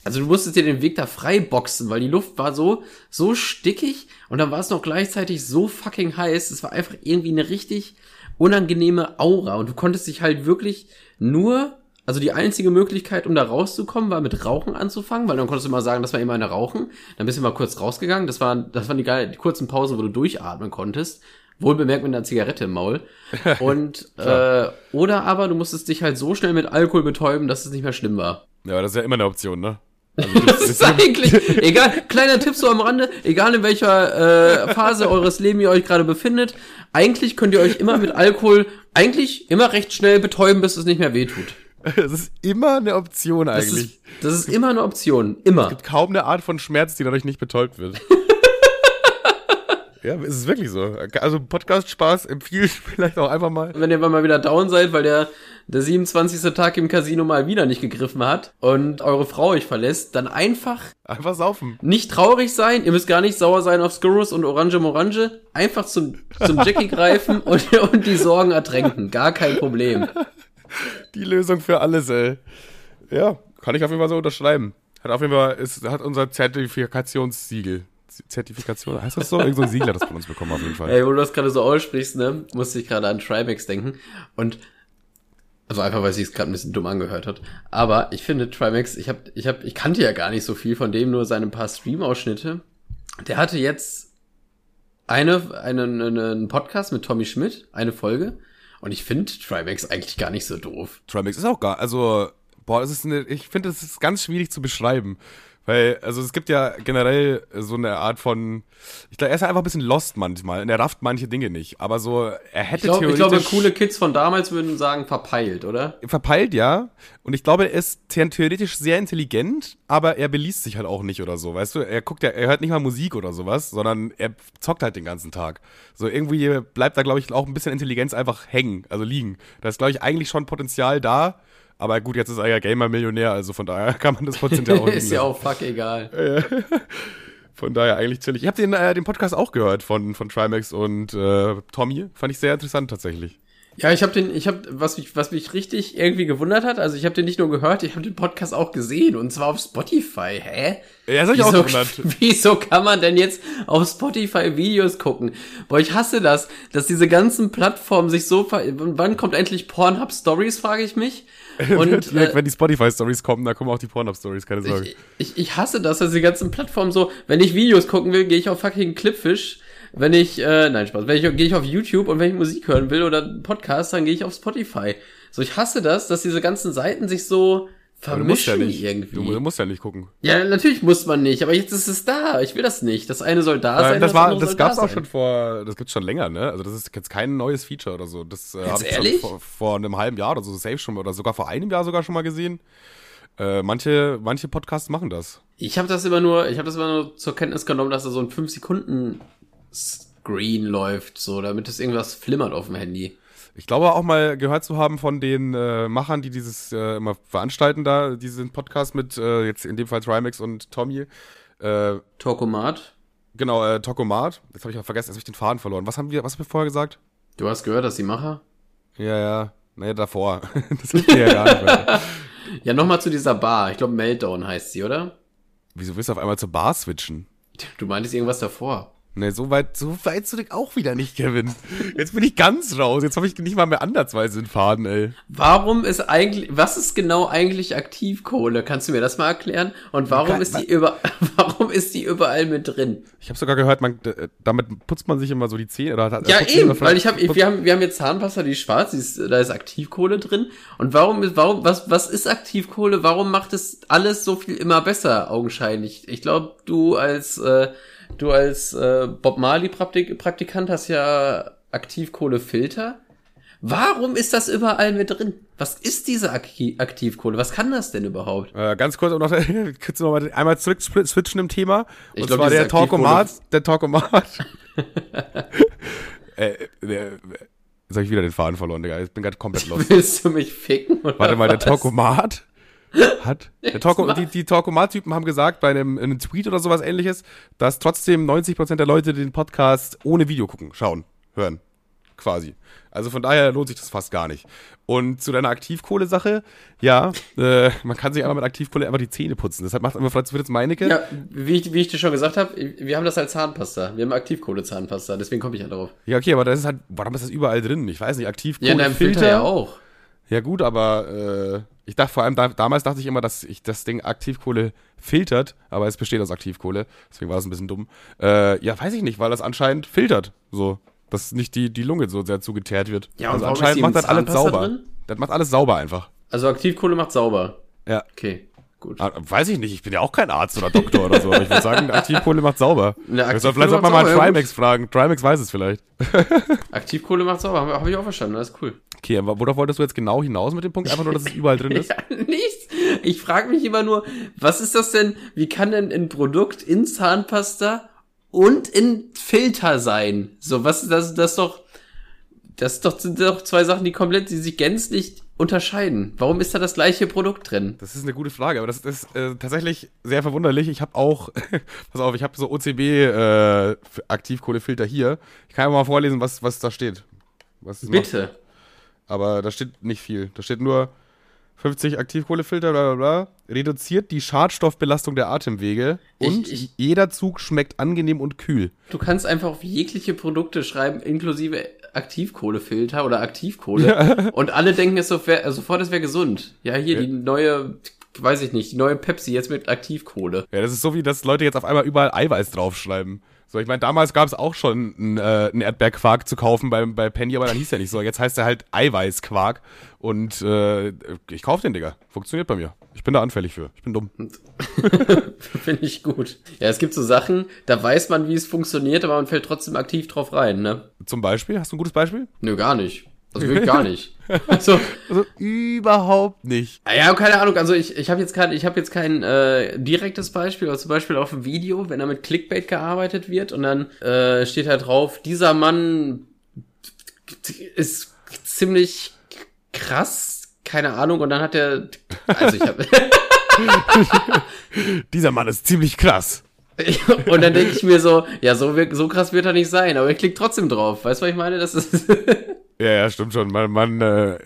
also du musstest dir den Weg da frei boxen, weil die Luft war so, so stickig und dann war es noch gleichzeitig so fucking heiß. Es war einfach irgendwie eine richtig unangenehme Aura und du konntest dich halt wirklich nur, also die einzige Möglichkeit, um da rauszukommen, war mit Rauchen anzufangen, weil dann konntest du mal sagen, das war immer eine Rauchen, dann bist du mal kurz rausgegangen, das waren, das waren die, geil, die kurzen Pausen, wo du durchatmen konntest, wohlbemerkt mit einer Zigarette im Maul und, äh, oder aber du musstest dich halt so schnell mit Alkohol betäuben, dass es nicht mehr schlimm war. Ja, das ist ja immer eine Option, ne? Also das, das ist eigentlich, egal, kleiner Tipp so am Rande, egal in welcher äh, Phase eures Lebens ihr euch gerade befindet, eigentlich könnt ihr euch immer mit Alkohol eigentlich immer recht schnell betäuben, bis es nicht mehr wehtut. Das ist immer eine Option eigentlich. Das ist, das ist immer eine Option, immer. Es gibt kaum eine Art von Schmerz, die dadurch nicht betäubt wird. Ja, es ist wirklich so. Also Podcast-Spaß empfiehlt vielleicht auch einfach mal. Wenn ihr mal wieder down seid, weil der, der 27. Tag im Casino mal wieder nicht gegriffen hat und eure Frau euch verlässt, dann einfach... Einfach saufen. Nicht traurig sein, ihr müsst gar nicht sauer sein auf Skurrus und Orange Morange. Einfach zum, zum Jackie greifen und, und die Sorgen ertränken. Gar kein Problem. Die Lösung für alles, ey. Ja, kann ich auf jeden Fall so unterschreiben. Hat auf jeden Fall, ist, hat unser Zertifikationssiegel. Zertifikation, heißt das so? Irgend so ein Siegler das von uns bekommen auf jeden Fall. Ey, wo du das gerade so aussprichst, ne, musste ich gerade an Trimax denken. Und also einfach, weil sich es gerade ein bisschen dumm angehört hat. Aber ich finde Trimax, ich hab, ich hab, ich kannte ja gar nicht so viel von dem, nur seine paar Stream-Ausschnitte. Der hatte jetzt eine, einen, einen Podcast mit Tommy Schmidt, eine Folge. Und ich finde Trimax eigentlich gar nicht so doof. Trimax ist auch gar, also, boah, das ist eine, ich finde, das ist ganz schwierig zu beschreiben. Weil, also es gibt ja generell so eine Art von, ich glaube, er ist einfach ein bisschen lost manchmal und er rafft manche Dinge nicht. Aber so, er hätte ich glaub, theoretisch... Ich glaube, coole Kids von damals würden sagen, verpeilt, oder? Verpeilt, ja. Und ich glaube, er ist theoretisch sehr intelligent, aber er beließt sich halt auch nicht oder so, weißt du? Er guckt ja, er hört nicht mal Musik oder sowas, sondern er zockt halt den ganzen Tag. So, irgendwie bleibt da, glaube ich, auch ein bisschen Intelligenz einfach hängen, also liegen. Da ist, glaube ich, eigentlich schon Potenzial da, aber gut, jetzt ist er ja Gamer-Millionär, also von daher kann man das Potenzial auch nicht. ist ja auch fuck egal. Von daher eigentlich chillig. Ich habe den, äh, den Podcast auch gehört von, von Trimax und äh, Tommy. Fand ich sehr interessant tatsächlich. Ja, ich habe den, ich habe, was mich, was mich richtig irgendwie gewundert hat, also ich habe den nicht nur gehört, ich habe den Podcast auch gesehen und zwar auf Spotify. Hä? Ja, das hab ich wieso, auch gewundert. Wieso kann man denn jetzt auf Spotify Videos gucken? Boah, ich hasse das, dass diese ganzen Plattformen sich so ver wann kommt endlich Pornhub Stories, frage ich mich. Und äh, wenn die Spotify Stories kommen, da kommen auch die Pornhub Stories, keine Sorge. Ich, ich, ich hasse das, dass die ganzen Plattformen so, wenn ich Videos gucken will, gehe ich auf fucking Clipfish wenn ich, äh, nein, Spaß, wenn ich, gehe ich auf YouTube und wenn ich Musik hören will oder Podcast, dann gehe ich auf Spotify. So, ich hasse das, dass diese ganzen Seiten sich so vermischen ja nicht, irgendwie. Du, musst ja nicht gucken. Ja, natürlich muss man nicht, aber jetzt ist es da. Ich will das nicht. Das eine soll da sein. Das, das war, das gab's auch schon vor, das gibt's schon länger, ne? Also das ist jetzt kein neues Feature oder so. Das äh, habe ich schon vor, vor, einem halben Jahr oder so safe schon oder sogar vor einem Jahr sogar schon mal gesehen. Äh, manche, manche Podcasts machen das. Ich habe das immer nur, ich habe das immer nur zur Kenntnis genommen, dass da so ein 5 Sekunden Screen läuft, so, damit es irgendwas flimmert auf dem Handy. Ich glaube auch mal gehört zu haben von den äh, Machern, die dieses äh, immer veranstalten da, diesen Podcast mit äh, jetzt in dem Fall Trimax und Tommy. Äh, Tokomat. Genau, äh, Tokomat. Jetzt habe ich auch vergessen, jetzt habe ich den Faden verloren. Was haben wir, was haben wir vorher gesagt? Du hast gehört, dass die Macher? Ja, ja. Naja, davor. das hilft mir ja gar nicht mehr. ja, nochmal zu dieser Bar. Ich glaube, Meltdown heißt sie, oder? Wieso willst du auf einmal zur Bar switchen? Du meintest irgendwas davor. Ne, so weit, so weit zurück auch wieder nicht, Kevin. Jetzt bin ich ganz raus. Jetzt habe ich nicht mal mehr andersweise den Faden, ey. Warum ist eigentlich, was ist genau eigentlich Aktivkohle? Kannst du mir das mal erklären? Und warum kann, ist die über, warum ist die überall mit drin? Ich habe sogar gehört, man, damit putzt man sich immer so die Zähne oder hat, Ja, eben, weil ich habe, wir haben, wir haben jetzt Zahnpasta, die ist schwarz, die ist, da ist Aktivkohle drin. Und warum ist, warum, was, was ist Aktivkohle? Warum macht es alles so viel immer besser, augenscheinlich? Ich glaube, du als, äh, Du als äh, Bob Marley -Praktik Praktikant hast ja Aktivkohlefilter. Warum ist das überall mit drin? Was ist diese Akti Aktivkohle? Was kann das denn überhaupt? Äh, ganz kurz, um noch, kurz noch mal einmal zurück switchen im Thema. Ich und glaub, zwar der Talkomat, der Talkomat. äh, der, jetzt habe ich wieder den Faden verloren, Digga. Ich bin gerade komplett los. Willst du mich ficken? Warte mal, der was? Talkomat hat. Mach- die die Talkomat-Typen haben gesagt, bei einem, in einem Tweet oder sowas ähnliches, dass trotzdem 90% der Leute den Podcast ohne Video gucken, schauen, hören. Quasi. Also von daher lohnt sich das fast gar nicht. Und zu deiner Aktivkohle-Sache, ja, äh, man kann sich einfach mit Aktivkohle einfach die Zähne putzen. Deshalb macht immer Fritz Fritz Meinecke. Ja, wie ich, wie ich dir schon gesagt habe, wir haben das als Zahnpasta. Wir haben Aktivkohle-Zahnpasta, deswegen komme ich ja darauf. Ja, okay, aber das ist halt, warum ist das überall drin? Ich weiß nicht, Aktivkohle, Ja, in deinem Filter ja auch. Ja gut, aber äh, ich dachte vor allem, da, damals dachte ich immer, dass ich das Ding Aktivkohle filtert, aber es besteht aus Aktivkohle, deswegen war das ein bisschen dumm. Äh, ja, weiß ich nicht, weil das anscheinend filtert, so, dass nicht die, die Lunge so sehr zugeteert wird. Ja, und also anscheinend macht das alles sauber. drin? Das macht alles sauber einfach. Also Aktivkohle macht sauber. Ja. Okay, gut. Ah, Weiß ich nicht, ich bin ja auch kein Arzt oder Doktor oder so, aber ich würde sagen, Aktivkohle macht sauber. Aktivkohle vielleicht sollte man mal ja, Trimax fragen. Trimax weiß es vielleicht. Aktivkohle macht sauber, habe hab ich auch verstanden, das ist cool. Okay, aber worauf wolltest du jetzt genau hinaus mit dem Punkt? Einfach nur, dass es überall drin ist? Ja, nichts. Ich frage mich immer nur, was ist das denn, wie kann denn ein Produkt in Zahnpasta und in Filter sein? So, was, das, das ist doch, das ist doch, sind doch zwei Sachen, die komplett, die sich gänzlich unterscheiden. Warum ist da das gleiche Produkt drin? Das ist eine gute Frage, aber das ist äh, tatsächlich sehr verwunderlich. Ich habe auch, pass auf, ich habe so OCB äh, hier. Ich kann ja mal vorlesen, was, was da steht. Was. Bitte. Aber da steht nicht viel. Da steht nur 50 Aktivkohlefilter, bla bla bla. Reduziert die Schadstoffbelastung der Atemwege Ich- und ich- jeder Zug schmeckt angenehm und kühl. Du kannst einfach auf jegliche Produkte schreiben, inklusive Aktivkohlefilter oder Aktivkohle. Und alle denken es sofort, sofort es wäre gesund. Ja, hier die neue, weiß ich nicht, die neue Pepsi jetzt mit Aktivkohle. Ja, das ist so wie, dass Leute jetzt auf einmal überall Eiweiß draufschreiben. So, ich meine, damals gab es auch schon einen, äh, einen Erdbeerquark zu kaufen bei, bei Penny, aber dann hieß der nicht so. Jetzt heißt er halt Eiweißquark und äh, ich kaufe den, Digga. Funktioniert bei mir. Ich bin da anfällig für. Ich bin dumm. Finde ich gut. Ja, es gibt so Sachen, da weiß man, wie es funktioniert, aber man fällt trotzdem aktiv drauf rein, ne? Zum Beispiel, hast du ein gutes Beispiel? Nö, gar nicht. Also wirklich gar nicht. Also, Also überhaupt nicht. Ja, keine Ahnung. Also ich, ich habe jetzt kein, ich habe jetzt kein äh, direktes Beispiel, aber zum Beispiel auf dem Video, wenn da mit Clickbait gearbeitet wird und dann äh, steht da drauf, dieser Mann ist ziemlich krass, keine Ahnung. Und dann hat er, also ich habe Dieser Mann ist ziemlich krass. und dann denke ich mir so, ja so so krass wird er nicht sein, aber ich klicke trotzdem drauf. Weißt du, was ich meine? Das ist Ja, ja, stimmt schon. Man, man äh,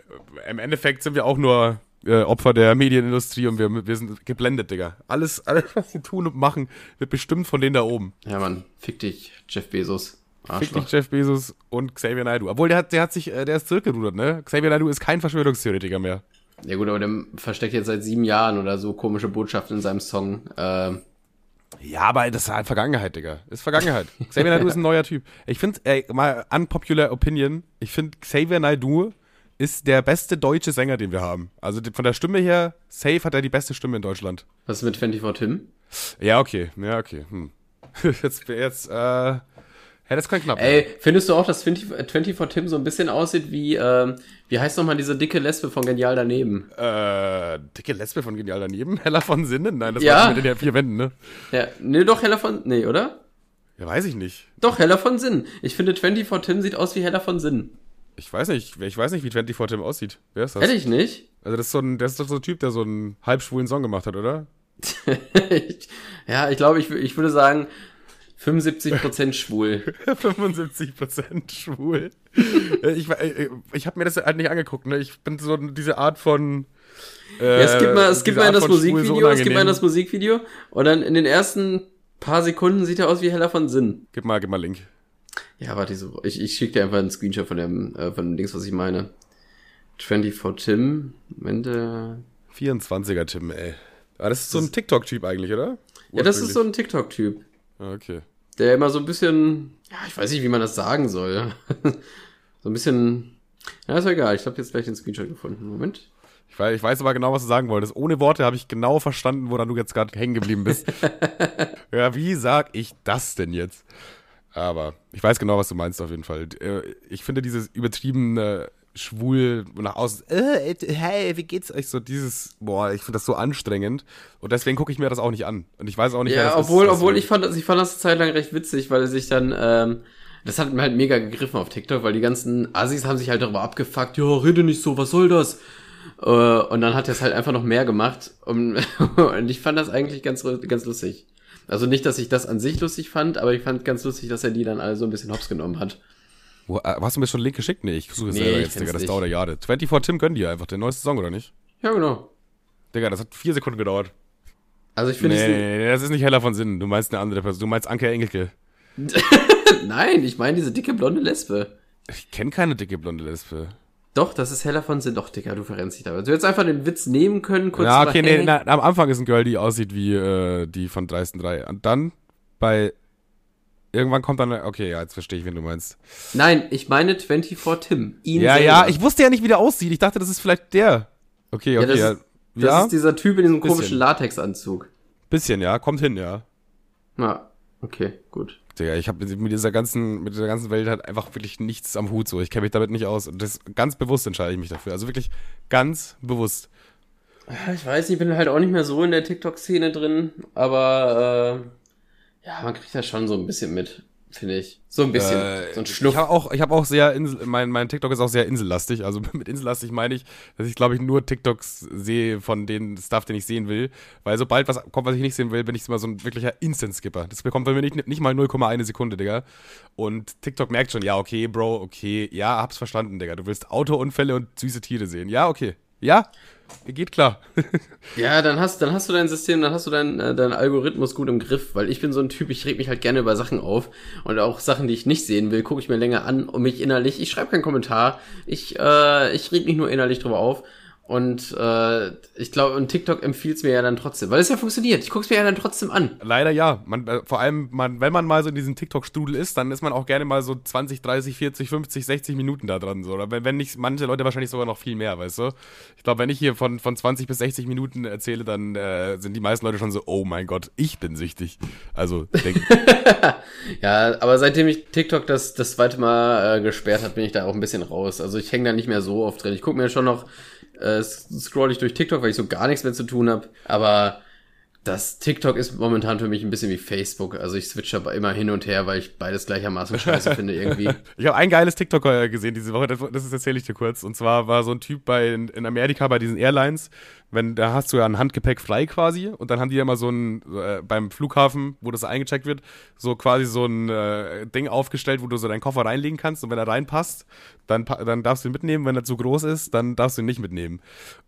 im Endeffekt sind wir auch nur äh, Opfer der Medienindustrie und wir, wir sind geblendet, Digga. Alles, alles, was wir tun und machen, wird bestimmt von denen da oben. ja Mann, fick dich, Jeff Bezos. Fick Arschloch. dich, Jeff Bezos und Xavier Naidoo. Obwohl, der hat, der hat sich, äh, der ist zurückgerudert, ne? Xavier Naidoo ist kein Verschwörungstheoretiker mehr. Ja gut, aber der versteckt jetzt seit sieben Jahren oder so komische Botschaften in seinem Song. Ähm, Ja, aber das ist halt Vergangenheit, Digga. Ist Vergangenheit. Xavier Naidoo ist ein neuer Typ. Ich finde, ey, mal unpopular opinion, ich finde, Xavier Naidoo ist der beste deutsche Sänger, den wir haben. Also von der Stimme her, safe hat er die beste Stimme in Deutschland. was ist mit 24 Tim? Ja, okay. Ja, okay. Hm. Jetzt, jetzt, äh, ja, das kann knapp Ey, findest du auch, dass 20, 24 Tim so ein bisschen aussieht wie, ähm, wie heißt nochmal diese dicke Lesbe von Genial daneben? Äh, dicke Lesbe von Genial daneben? Heller von Sinnen? Nein, das Ja. war mit den vier Wänden, ne? Ja, nee, doch Heller von, nee, oder? Ja, weiß ich nicht. Doch, Heller von Sinn. Ich finde 24 Tim sieht aus wie Heller von Sinn. Ich weiß nicht. Ich weiß nicht, wie 24 Tim aussieht. Wer ist das? Ehrlich nicht? Also, das ist so ein, das ist doch so ein Typ, der so einen halbschwulen Song gemacht hat, oder? ich, ja, ich glaube, ich, ich würde sagen 75% schwul. 75% schwul. Äh, ich ich, ich habe mir das halt nicht angeguckt, ne? Ich bin so diese Art von. Äh, Ja, es gibt mal, es gibt mal in das schwul so Musikvideo, es gibt mal in das. Musikvideo und dann in den ersten paar Sekunden sieht er aus wie Heller von Sinn. Gib mal, gib mal Link. Ja, warte, so, ich, ich schicke dir einfach einen Screenshot von dem, äh, von dem Dings, was ich meine. 24 Tim, Moment, äh, 24er Tim, ey. Ah, das ist so ein TikTok-Typ eigentlich, oder? Ja, das ist so ein TikTok-Typ, Okay. der immer so ein bisschen, ja, ich weiß nicht, wie man das sagen soll. so ein bisschen, ja, ist ja egal, ich habe jetzt gleich den Screenshot gefunden. Moment. Ich weiß, ich weiß aber genau, was du sagen wolltest. Ohne Worte habe ich genau verstanden, woran du jetzt gerade hängen geblieben bist. ja, wie sag ich das denn jetzt? Aber ich weiß genau, was du meinst auf jeden Fall. Äh, Ich finde dieses übertriebene schwul nach außen, äh, hey, wie geht's euch? So dieses, boah, ich finde das so anstrengend. Und deswegen gucke ich mir das auch nicht an. Und ich weiß auch nicht, ja, obwohl, ist, obwohl ich fand, ich fand das eine Zeit lang recht witzig, weil er sich dann, ähm, das hat mir halt mega gegriffen auf TikTok, weil die ganzen Assis haben sich halt darüber abgefuckt, ja, rede nicht so, was soll das? Äh, und dann hat er es halt einfach noch mehr gemacht. Und, und ich fand das eigentlich ganz, ganz lustig. Also nicht, dass ich das an sich lustig fand, aber ich fand ganz lustig, dass er die dann alle so ein bisschen hops genommen hat. Wo, äh, hast du mir schon einen Link geschickt? Nee, ich suche es nee, selber jetzt, Digga. Das nicht. dauert ja Jahre. 24 Tim gönnt dir einfach den neuesten Song, oder nicht? Ja, genau. Digga, das hat vier Sekunden gedauert. Also ich finde nee, nee, das ist nicht heller von Sinn. Du meinst eine andere Person. Du meinst Anke Engelke. Nein, ich meine diese dicke blonde Lesbe. Ich kenne keine dicke blonde Lesbe. Doch, das ist heller von Sinn. Doch, Digga, du verrennst dich da. Du hättest einfach den Witz nehmen können, kurz Ja, okay, nee, na, am Anfang ist ein Girl, die aussieht wie äh, die von Dreisten 3. Und dann bei Irgendwann kommt dann, okay, ja, jetzt verstehe ich, wen du meinst. Nein, ich meine 24 Tim. Ihn ja, selber. ja, ich wusste ja nicht, wie der aussieht. Ich dachte, das ist vielleicht der. Okay, okay, ja. Das, ja. Ist, das ja? ist dieser Typ in diesem Bisschen. komischen Latexanzug. Bisschen, ja, kommt hin, ja. Ja, okay, gut. Digga, ich habe mit dieser ganzen, mit dieser ganzen Welt halt einfach wirklich nichts am Hut so. Ich kenne mich damit nicht aus. Und das ganz bewusst entscheide ich mich dafür. Also wirklich ganz bewusst. Ich weiß, ich bin halt auch nicht mehr so in der TikTok-Szene drin, aber äh, ja, man kriegt das schon so ein bisschen mit, finde ich. So ein bisschen. Äh, so ein Schnuff. Ich habe auch, ich hab auch sehr, Insel, mein, mein TikTok ist auch sehr insellastig. Also mit insellastig meine ich, dass ich, glaube ich, nur TikToks sehe von den Stuff, den ich sehen will. Weil sobald was kommt, was ich nicht sehen will, bin ich immer so ein wirklicher Instant-Skipper. Das bekommt bei mir nicht, nicht mal 0,1 Sekunde, Digga. Und TikTok merkt schon, ja, okay, Bro, okay, ja, hab's verstanden, Digga. Du willst Autounfälle und süße Tiere sehen. Ja, okay. Ja, Geht klar. ja, dann hast, dann hast du dein System, dann hast du deinen äh, dein Algorithmus gut im Griff, weil ich bin so ein Typ, ich reg mich halt gerne über Sachen auf und auch Sachen, die ich nicht sehen will, gucke ich mir länger an und mich innerlich, ich schreibe keinen Kommentar, ich, äh, ich reg mich nur innerlich drüber auf und äh, ich glaube, und TikTok empfiehlt es mir ja dann trotzdem, weil es ja funktioniert. Ich gucke es mir ja dann trotzdem an. Leider ja. Man, äh, vor allem, man, wenn man mal so in diesem TikTok-Strudel ist, dann ist man auch gerne mal so 20, 30, 40, 50, 60 Minuten da dran. So. Oder wenn, wenn nicht, manche Leute wahrscheinlich sogar noch viel mehr, weißt du? Ich glaube, wenn ich hier von, von 20 bis 60 Minuten erzähle, dann äh, sind die meisten Leute schon so, oh mein Gott, ich bin süchtig. Also, denke Ja, aber seitdem ich TikTok das, das zweite Mal äh, gesperrt hat, bin ich da auch ein bisschen raus. Also ich hänge da nicht mehr so oft drin. Ich gucke mir schon noch äh, scroll ich durch TikTok, weil ich so gar nichts mehr zu tun habe. Aber das TikTok ist momentan für mich ein bisschen wie Facebook. Also ich switche aber immer hin und her, weil ich beides gleichermaßen scheiße finde irgendwie. Ich habe ein geiles TikTok äh, gesehen diese Woche, das, das erzähle ich dir kurz. Und zwar war so ein Typ bei in Amerika bei diesen Airlines, wenn da hast du ja ein Handgepäck frei quasi und dann haben die ja immer so ein äh, beim Flughafen, wo das eingecheckt wird, so quasi so ein äh, Ding aufgestellt, wo du so deinen Koffer reinlegen kannst und wenn er reinpasst, dann dann darfst du ihn mitnehmen, wenn er zu groß ist, dann darfst du ihn nicht mitnehmen.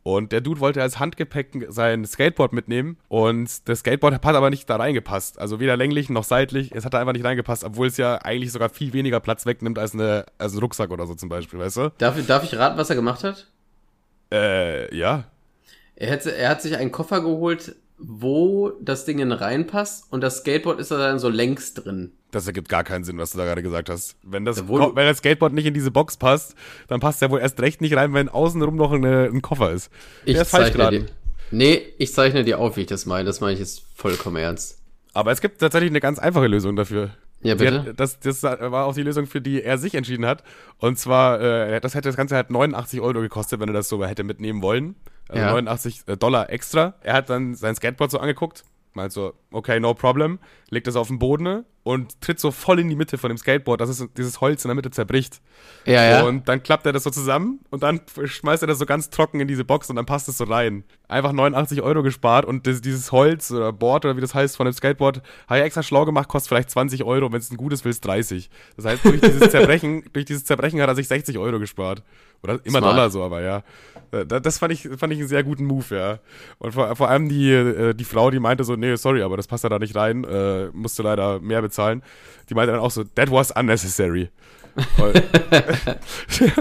Und der Dude wollte als Handgepäck sein Skateboard mitnehmen und das Skateboard hat aber nicht da reingepasst, also weder länglich noch seitlich, es hat da einfach nicht reingepasst, obwohl es ja eigentlich sogar viel weniger Platz wegnimmt als eine als ein Rucksack oder so zum Beispiel, weißt du? Darf, darf ich raten, was er gemacht hat? Äh, ja. Er, hätte, er hat sich einen Koffer geholt, wo das Ding reinpasst und das Skateboard ist da dann so längs drin. Das ergibt gar keinen Sinn, was du da gerade gesagt hast. Wenn das, wenn das Skateboard nicht in diese Box passt, dann passt er wohl erst recht nicht rein, wenn außenrum noch eine, ein Koffer ist. Ich ist falsch gerade. Nee, ich zeichne dir auf, wie ich das meine. Das meine ich jetzt vollkommen ernst. Aber es gibt tatsächlich eine ganz einfache Lösung dafür. Ja, bitte. Hat, das, das war auch die Lösung, für die er sich entschieden hat. Und zwar, äh, das hätte das Ganze halt 89 Euro gekostet, wenn er das so hätte mitnehmen wollen also ja. 89 äh, Dollar extra. Er hat dann sein Skateboard so angeguckt, meint so, okay, no problem, legt es auf den Boden und tritt so voll in die Mitte von dem Skateboard, dass es dieses Holz in der Mitte zerbricht. Ja, ja. Und dann klappt er das so zusammen und dann schmeißt er das so ganz trocken in diese Box und dann passt es so rein. Einfach 89 Euro gespart und das, dieses Holz oder Board oder wie das heißt von dem Skateboard, habe ich extra schlau gemacht, kostet vielleicht 20 Euro, wenn es ein gutes willst 30. Das heißt, durch dieses Zerbrechen, durch dieses Zerbrechen hat er sich 60 Euro gespart. Oder immer Smart. Dollar so, aber ja. Das fand ich, fand ich einen sehr guten Move, ja. Und vor, vor allem die, äh, die Frau, die meinte so, nee, sorry, aber das passt ja da nicht rein, äh, musste leider mehr bezahlen. Die meinte dann auch so, that was unnecessary.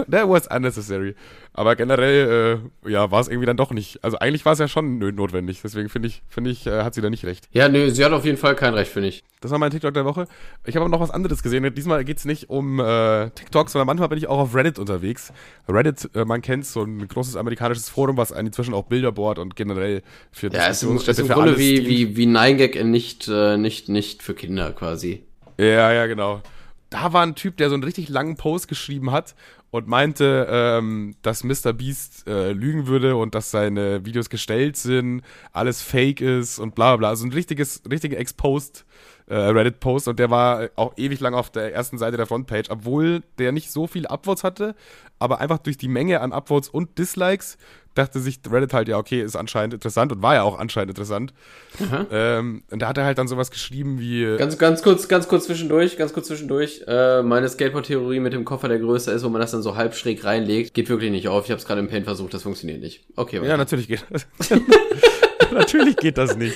that was unnecessary. Aber generell, äh, ja, war es irgendwie dann doch nicht. Also eigentlich war es ja schon notwendig. Deswegen finde ich, finde ich, äh, hat sie da nicht recht. Ja, nö, sie hat auf jeden Fall kein Recht, finde ich. Das war mein TikTok der Woche. Ich habe aber noch was anderes gesehen. Diesmal geht es nicht um äh, TikTok, sondern manchmal bin ich auch auf Reddit unterwegs. Reddit, äh, man kennt so ein großes amerikanisches Forum, was inzwischen auch Bilderboard und generell für ja, Diskussionsstätte ist im, ist im Grunde wie, wie, wie 9gag in nicht, äh, nicht, nicht für Kinder quasi. Ja, ja, genau. da war ein Typ, der so einen richtig langen Post geschrieben hat und meinte, ähm, dass Mr. Beast äh, lügen würde und dass seine Videos gestellt sind, alles fake ist und bla bla. Also ein richtiges, richtiger Exposed äh, Reddit-Post und der war auch ewig lang auf der ersten Seite der Frontpage, obwohl der nicht so viel Upvotes hatte, aber einfach durch die Menge an Upvotes und Dislikes dachte sich Reddit halt, ja, okay, ist anscheinend interessant und war ja auch anscheinend interessant. Ähm, und da hat er halt dann sowas geschrieben wie. Ganz, ganz kurz, ganz kurz zwischendurch, ganz kurz zwischendurch. Äh, meine Skateboard-Theorie mit dem Koffer, der größer ist, wo man das dann so halb schräg reinlegt, geht wirklich nicht auf. Ich habe es gerade im Paint versucht, das funktioniert nicht. Okay, weiter. Ja, natürlich geht das. natürlich geht das nicht.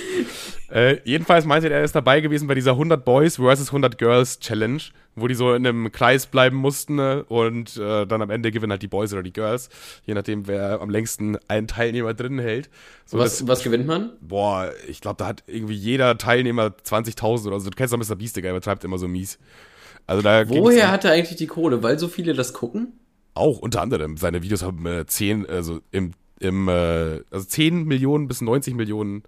Äh, jedenfalls meinte er, er ist dabei gewesen bei dieser 100 Boys versus 100 Girls Challenge, wo die so in einem Kreis bleiben mussten ne? und äh, dann am Ende gewinnen halt die Boys oder die Girls, je nachdem, wer am längsten einen Teilnehmer drin hält. So, was, das, was gewinnt man? Boah, ich glaube, da hat irgendwie jeder Teilnehmer 20.000 oder so. Du kennst doch Mr. Beast, der übertreibt immer so mies. Also da Woher hat er eigentlich die Kohle? Weil so viele das gucken? Auch unter anderem. Seine Videos haben äh, 10, also im, im äh, also 10 Millionen bis 90 Millionen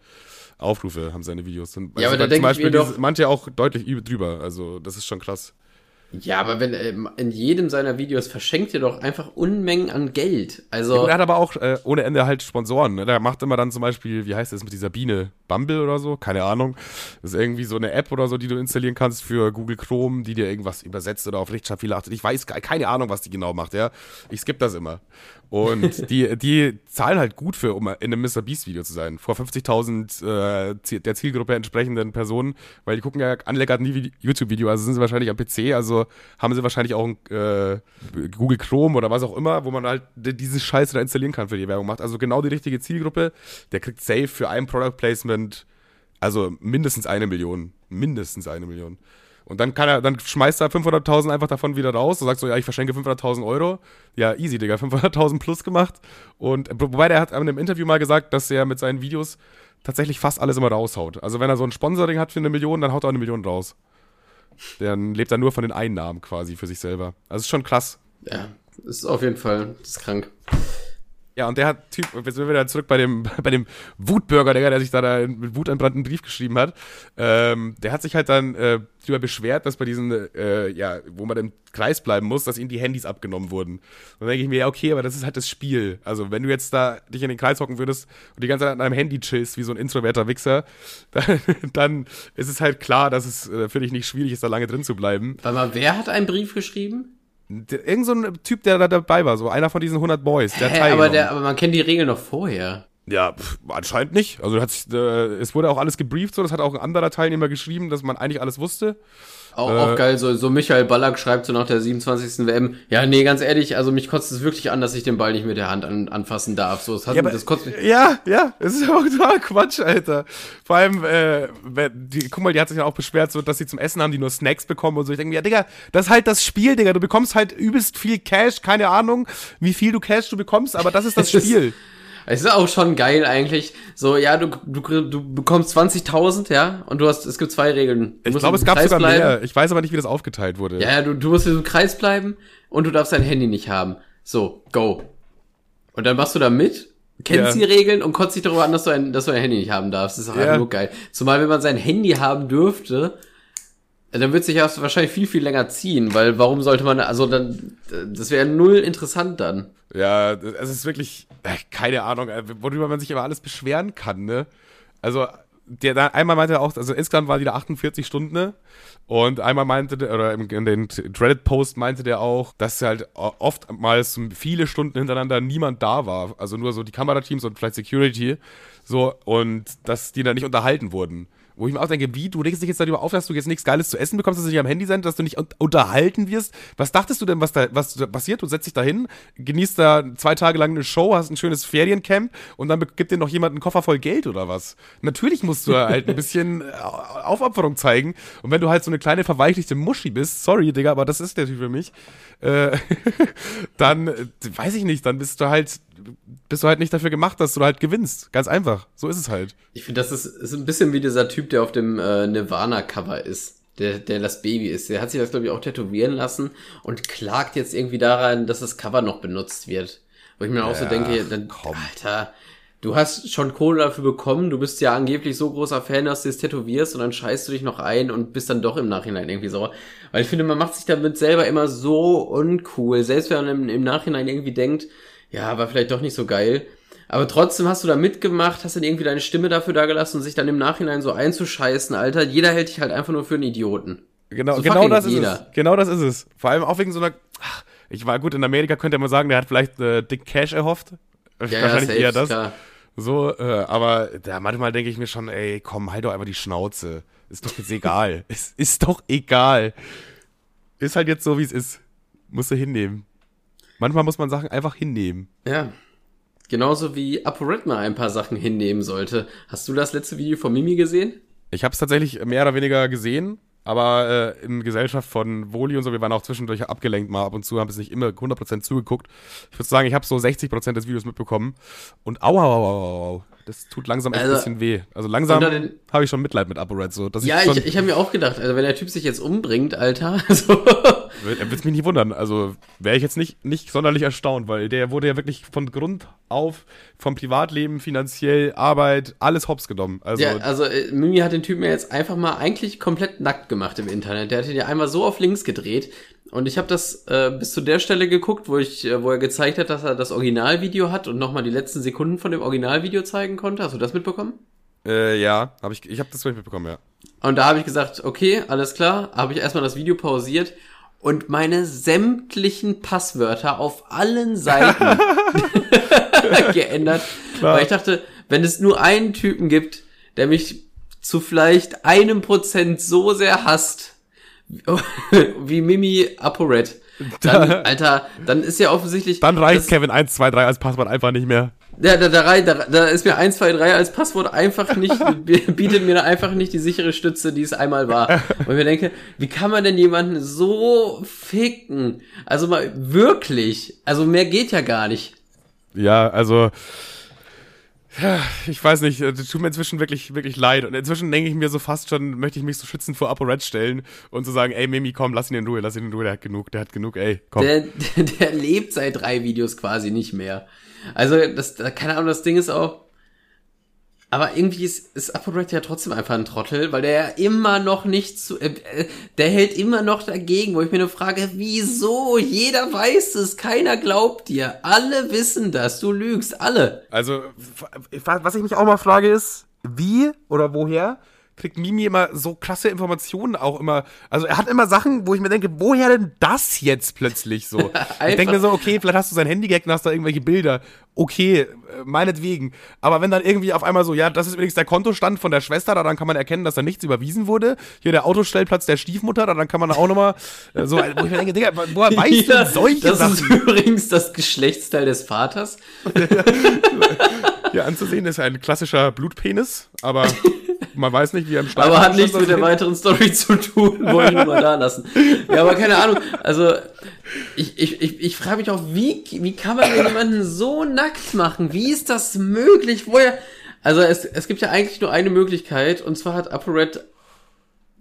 Aufrufe haben seine Videos. Und ja, also aber da denke ich mir doch, manche auch deutlich drüber. Also das ist schon krass. Ja, aber wenn ähm, in jedem seiner Videos verschenkt er doch einfach Unmengen an Geld. Also ja, er hat aber auch äh, ohne Ende halt Sponsoren. Ne? Der macht immer dann zum Beispiel, wie heißt das mit dieser Biene? Bumble oder so? Keine Ahnung. Das ist irgendwie so eine App oder so, die du installieren kannst für Google Chrome, die dir irgendwas übersetzt oder auf Rechtschreibfehler achtet. Ich weiß keine Ahnung, was die genau macht, ja. Ich skippe das immer. Und die, die zahlen halt gut für, um in einem Mr. Beast Video zu sein. Vor 50.000 äh, der Zielgruppe entsprechenden Personen, weil die gucken ja anleckert nie YouTube-Video, also sind sie wahrscheinlich am PC, also haben sie wahrscheinlich auch ein äh, Google Chrome oder was auch immer, wo man halt diese Scheiße da installieren kann für die Werbung macht. Also genau die richtige Zielgruppe. Der kriegt safe für ein Product Placement, also mindestens eine Million. Mindestens eine Million. Und dann kann er, dann schmeißt er 500.000 einfach davon wieder raus und sagt so, ja, ich verschenke 500.000 Euro. Ja, easy, Digga, 500.000 plus gemacht. Und wobei der hat in einem Interview mal gesagt, dass er mit seinen Videos tatsächlich fast alles immer raushaut. Also wenn er so ein Sponsoring hat für eine Million, dann haut er eine Million raus. Dann lebt er nur von den Einnahmen quasi für sich selber. Also ist schon krass. Ja, ist auf jeden Fall, ist krank. Ja, und der hat Typ, jetzt sind wir wieder zurück bei dem, bei dem Wutbürger, der, der sich da, da mit Wut entbrannten Brief geschrieben hat. Ähm, der hat sich halt dann äh, darüber beschwert, dass bei diesen, äh, ja, wo man im Kreis bleiben muss, dass ihnen die Handys abgenommen wurden. Und dann denke ich mir, ja, okay, aber das ist halt das Spiel. Also, wenn du jetzt da dich in den Kreis hocken würdest und die ganze Zeit an deinem Handy chillst, wie so ein introverter Wichser, dann, dann ist es halt klar, dass es äh, für dich nicht schwierig ist, da lange drin zu bleiben. Mal, wer hat einen Brief geschrieben? Irgend so ein Typ, der da dabei war, so einer von diesen 100 Boys. Der Hä, aber, der, aber man kennt die Regeln noch vorher. Ja, pff, anscheinend nicht. Also hat sich, äh, es wurde auch alles gebrieft, so das hat auch ein anderer Teilnehmer geschrieben, dass man eigentlich alles wusste. Auch, äh, auch geil, so, so Michael Ballack schreibt so nach der 27. WM, ja, nee, ganz ehrlich, also mich kotzt es wirklich an, dass ich den Ball nicht mit der Hand an, anfassen darf. So, das, hat, ja, aber, das kotzt mich. Ja, ja, es ist auch total Quatsch, Alter. Vor allem, äh, die, guck mal, die hat sich ja auch beschwert, so, dass sie zum Essen haben, die nur Snacks bekommen und so. Ich denke mir, ja, Digga, das ist halt das Spiel, Digga. Du bekommst halt übelst viel Cash, keine Ahnung, wie viel du Cash du bekommst, aber das ist das Spiel. Es ist auch schon geil eigentlich. So, ja, du, du, du bekommst 20.000, ja, und du hast, es gibt zwei Regeln. Du ich glaube, es gab Kreis sogar bleiben. mehr. Ich weiß aber nicht, wie das aufgeteilt wurde. Ja, du, du musst in diesem Kreis bleiben und du darfst dein Handy nicht haben. So, go. Und dann machst du da mit, kennst ja. die Regeln und kotzt dich darüber an, dass du, ein, dass du ein Handy nicht haben darfst. Das ist auch ja. einfach nur geil. Zumal, wenn man sein Handy haben dürfte, dann wird sich das wahrscheinlich viel, viel länger ziehen, weil warum sollte man, also dann, das wäre null interessant dann. Ja, es ist wirklich, äh, keine Ahnung, äh, worüber man sich immer alles beschweren kann, ne? Also, der da einmal meinte er auch, also insgesamt war die da 48 Stunden, ne? Und einmal meinte der, oder in den Reddit-Post meinte der auch, dass halt oftmals viele Stunden hintereinander niemand da war. Also nur so die Kamerateams und vielleicht Security. So, und dass die dann nicht unterhalten wurden. Wo ich mir auch denke, wie, du regst dich jetzt darüber auf, dass du jetzt nichts Geiles zu essen bekommst, dass du nicht am Handy sein, dass du nicht unterhalten wirst. Was dachtest du denn, was da, was da passiert? Du setzt dich da hin, genießt da zwei Tage lang eine Show, hast ein schönes Feriencamp und dann gibt dir noch jemand einen Koffer voll Geld oder was? Natürlich musst du halt ein bisschen äh, Aufopferung zeigen. Und wenn du halt so eine kleine verweichlichte Muschi bist, sorry, Digga, aber das ist der Typ für mich, äh, dann, äh, weiß ich nicht, dann bist du halt bist du halt nicht dafür gemacht, dass du halt gewinnst. Ganz einfach. So ist es halt. Ich finde, das ist, ist ein bisschen wie dieser Typ, der auf dem äh, Nirvana-Cover ist. Der, der das Baby ist. Der hat sich das, glaube ich, auch tätowieren lassen und klagt jetzt irgendwie daran, dass das Cover noch benutzt wird. Wo ich mir ja, auch so denke, dann, Alter, du hast schon Kohle dafür bekommen, du bist ja angeblich so großer Fan, dass du es tätowierst und dann scheißt du dich noch ein und bist dann doch im Nachhinein irgendwie sauer. Weil ich finde, man macht sich damit selber immer so uncool. Selbst wenn man im, im Nachhinein irgendwie denkt, ja, war vielleicht doch nicht so geil. Aber trotzdem hast du da mitgemacht, hast dann irgendwie deine Stimme dafür da gelassen und sich dann im Nachhinein so einzuscheißen, Alter. Jeder hält dich halt einfach nur für einen Idioten. Genau, So genau das ist jeder. es. Genau das ist es. Vor allem auch wegen so einer. Ach, ich war gut in Amerika, könnte man sagen, der hat vielleicht äh, Dick Cash erhofft. Ja, Wahrscheinlich safe, eher das. klar. So, äh, aber da manchmal denke ich mir schon, ey, komm, halt doch einfach die Schnauze. Ist doch jetzt egal. es ist doch egal. Ist halt jetzt so, wie es ist. Musst du hinnehmen. Manchmal muss man Sachen einfach hinnehmen. Ja. Genauso wie ApoRed mal ein paar Sachen hinnehmen sollte. Hast du das letzte Video von Mimi gesehen? Ich habe es tatsächlich mehr oder weniger gesehen, aber äh, in Gesellschaft von Woli und so, wir waren auch zwischendurch abgelenkt mal ab und zu, haben es nicht immer 100% zugeguckt. Ich würde sagen, ich habe so 60% des Videos mitbekommen und au, au, au, au, au, das tut langsam echt ein Also, bisschen weh. Also langsam habe ich schon Mitleid mit ApoRed, so, dass Ja, ich schon, ich, ich habe mir auch gedacht, also wenn der Typ sich jetzt umbringt, Alter, so. Er wird mich nicht wundern. Also wäre ich jetzt nicht, nicht sonderlich erstaunt, weil der wurde ja wirklich von Grund auf vom Privatleben, finanziell, Arbeit, alles hops genommen. Also Ja, also äh, Mimi hat den Typen ja jetzt einfach mal eigentlich komplett nackt gemacht im Internet. Der hat ihn ja einmal so auf links gedreht. Und ich habe das äh, bis zu der Stelle geguckt, wo ich, äh, wo er gezeigt hat, dass er das Originalvideo hat und nochmal die letzten Sekunden von dem Originalvideo zeigen konnte. Hast du das mitbekommen? äh, ja, habe ich, ich habe das mitbekommen, ja. Und da habe ich gesagt, okay, alles klar, habe ich erstmal das Video pausiert und meine sämtlichen Passwörter auf allen Seiten geändert, Klar. weil ich dachte, wenn es nur einen Typen gibt, der mich zu vielleicht einem Prozent so sehr hasst, wie Mimi ApoRed, dann, Alter, dann ist ja offensichtlich... Dann reicht das- Kevin 1, 2, 3 als Passwort einfach nicht mehr. ja, da, da, da, da ist mir 1, 2, 3 als Passwort einfach nicht, bietet mir da einfach nicht die sichere Stütze, die es einmal war. Und ich mir denke, wie kann man denn jemanden so ficken? Also mal wirklich. Also mehr geht ja gar nicht. Ja, also ich weiß nicht, äh, das tut mir inzwischen wirklich, wirklich leid. Und inzwischen denke ich mir so fast schon, möchte ich mich so schützend vor ApoRed stellen und so sagen, ey Mimi, komm, lass ihn in Ruhe, lass ihn in Ruhe, der hat genug, der hat genug, ey, komm. Der, der, der lebt seit drei Videos quasi nicht mehr. Also, das, da- keine Ahnung, das Ding ist auch. Aber irgendwie ist, ist ApoRed ja trotzdem einfach ein Trottel, weil der ja immer noch nicht zu, äh, äh, der hält immer noch dagegen, wo ich mir nur frage, wieso? Jeder weiß es, keiner glaubt dir. Alle wissen das, du lügst, alle. Also, was ich mich auch mal frage ist, wie oder woher kriegt Mimi immer so krasse Informationen auch immer. Also er hat immer Sachen, wo ich mir denke, woher denn das jetzt plötzlich so? ich denke mir so, okay, vielleicht hast du sein Handy gehackt und hast da irgendwelche Bilder. Okay, äh, meinetwegen. Aber wenn dann irgendwie auf einmal so, ja, das ist übrigens der Kontostand von der Schwester, daran kann man erkennen, dass da nichts überwiesen wurde. Hier der Autostellplatz der Stiefmutter, daran kann man auch nochmal äh, so, wo ich mir denke, Digga, woher weißt du denn solche das Sachen? ist übrigens das Geschlechtsteil des Vaters. Hier anzusehen ist ein klassischer Blutpenis, aber man weiß nicht, wie er im Stein Aber hat nichts mit der weiteren Story zu tun, wollte ich nur mal da lassen. Ja, aber keine Ahnung, also ich, ich, ich, ich frage mich auch, wie, wie kann man denn jemanden so nackt machen? Wie ist das möglich? Woher? Also es, es gibt ja eigentlich nur eine Möglichkeit, und zwar hat ApoRed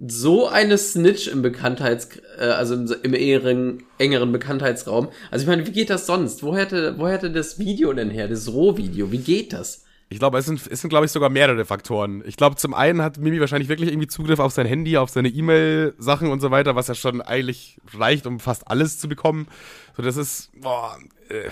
so eine Snitch im Bekanntheits, äh, also im, im engeren, engeren Bekanntheitsraum. Also ich meine, wie geht das sonst? Woher hätte, woher hätte das Video denn her, das Rohvideo? Wie geht das? Ich glaube, es sind, es sind glaube ich, sogar mehrere Faktoren. Ich glaube, zum einen hat Mimi wahrscheinlich wirklich irgendwie Zugriff auf sein Handy, auf seine E-Mail-Sachen und so weiter, was ja schon eigentlich reicht, um fast alles zu bekommen. So, das ist, boah, äh,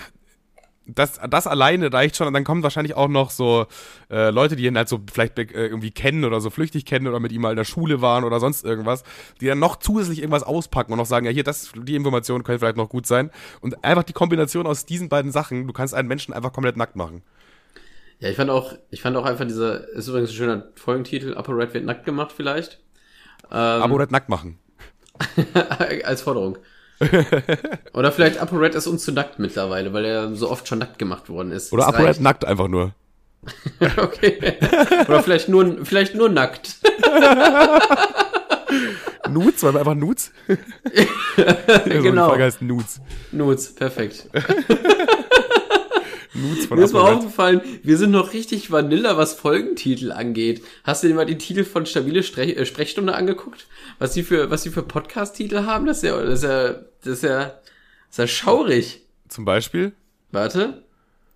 das, das alleine reicht schon und dann kommen wahrscheinlich auch noch so äh, Leute, die ihn halt so vielleicht äh, irgendwie kennen oder so flüchtig kennen oder mit ihm mal in der Schule waren oder sonst irgendwas, die dann noch zusätzlich irgendwas auspacken und noch sagen, ja hier, das, die Information könnte vielleicht noch gut sein. Und einfach die Kombination aus diesen beiden Sachen, du kannst einen Menschen einfach komplett nackt machen. Ja, ich fand auch, ich fand auch einfach dieser, ist übrigens ein schöner Folgentitel, Upper Red wird nackt gemacht vielleicht. Ähm, Aber oder nackt machen. als Forderung. Oder vielleicht Upper Red ist uns zu nackt mittlerweile, weil er so oft schon nackt gemacht worden ist. Oder ApoRed nackt einfach nur. Okay. Oder vielleicht nur, vielleicht nur nackt. Nudes, weil wir einfach Nudes? genau. Die Frage heißt Nudes. Nudes, perfekt. Nudes von Mir ist mal aufgefallen, wir sind noch richtig Vanilla, was Folgentitel angeht. Hast du dir mal die Titel von Stabile Strech äh, Sprechstunde angeguckt? Was die für, was die für Podcast-Titel haben? Das ist ja, das ist ja, das ist ja, das ist ja schaurig. Zum Beispiel? Warte.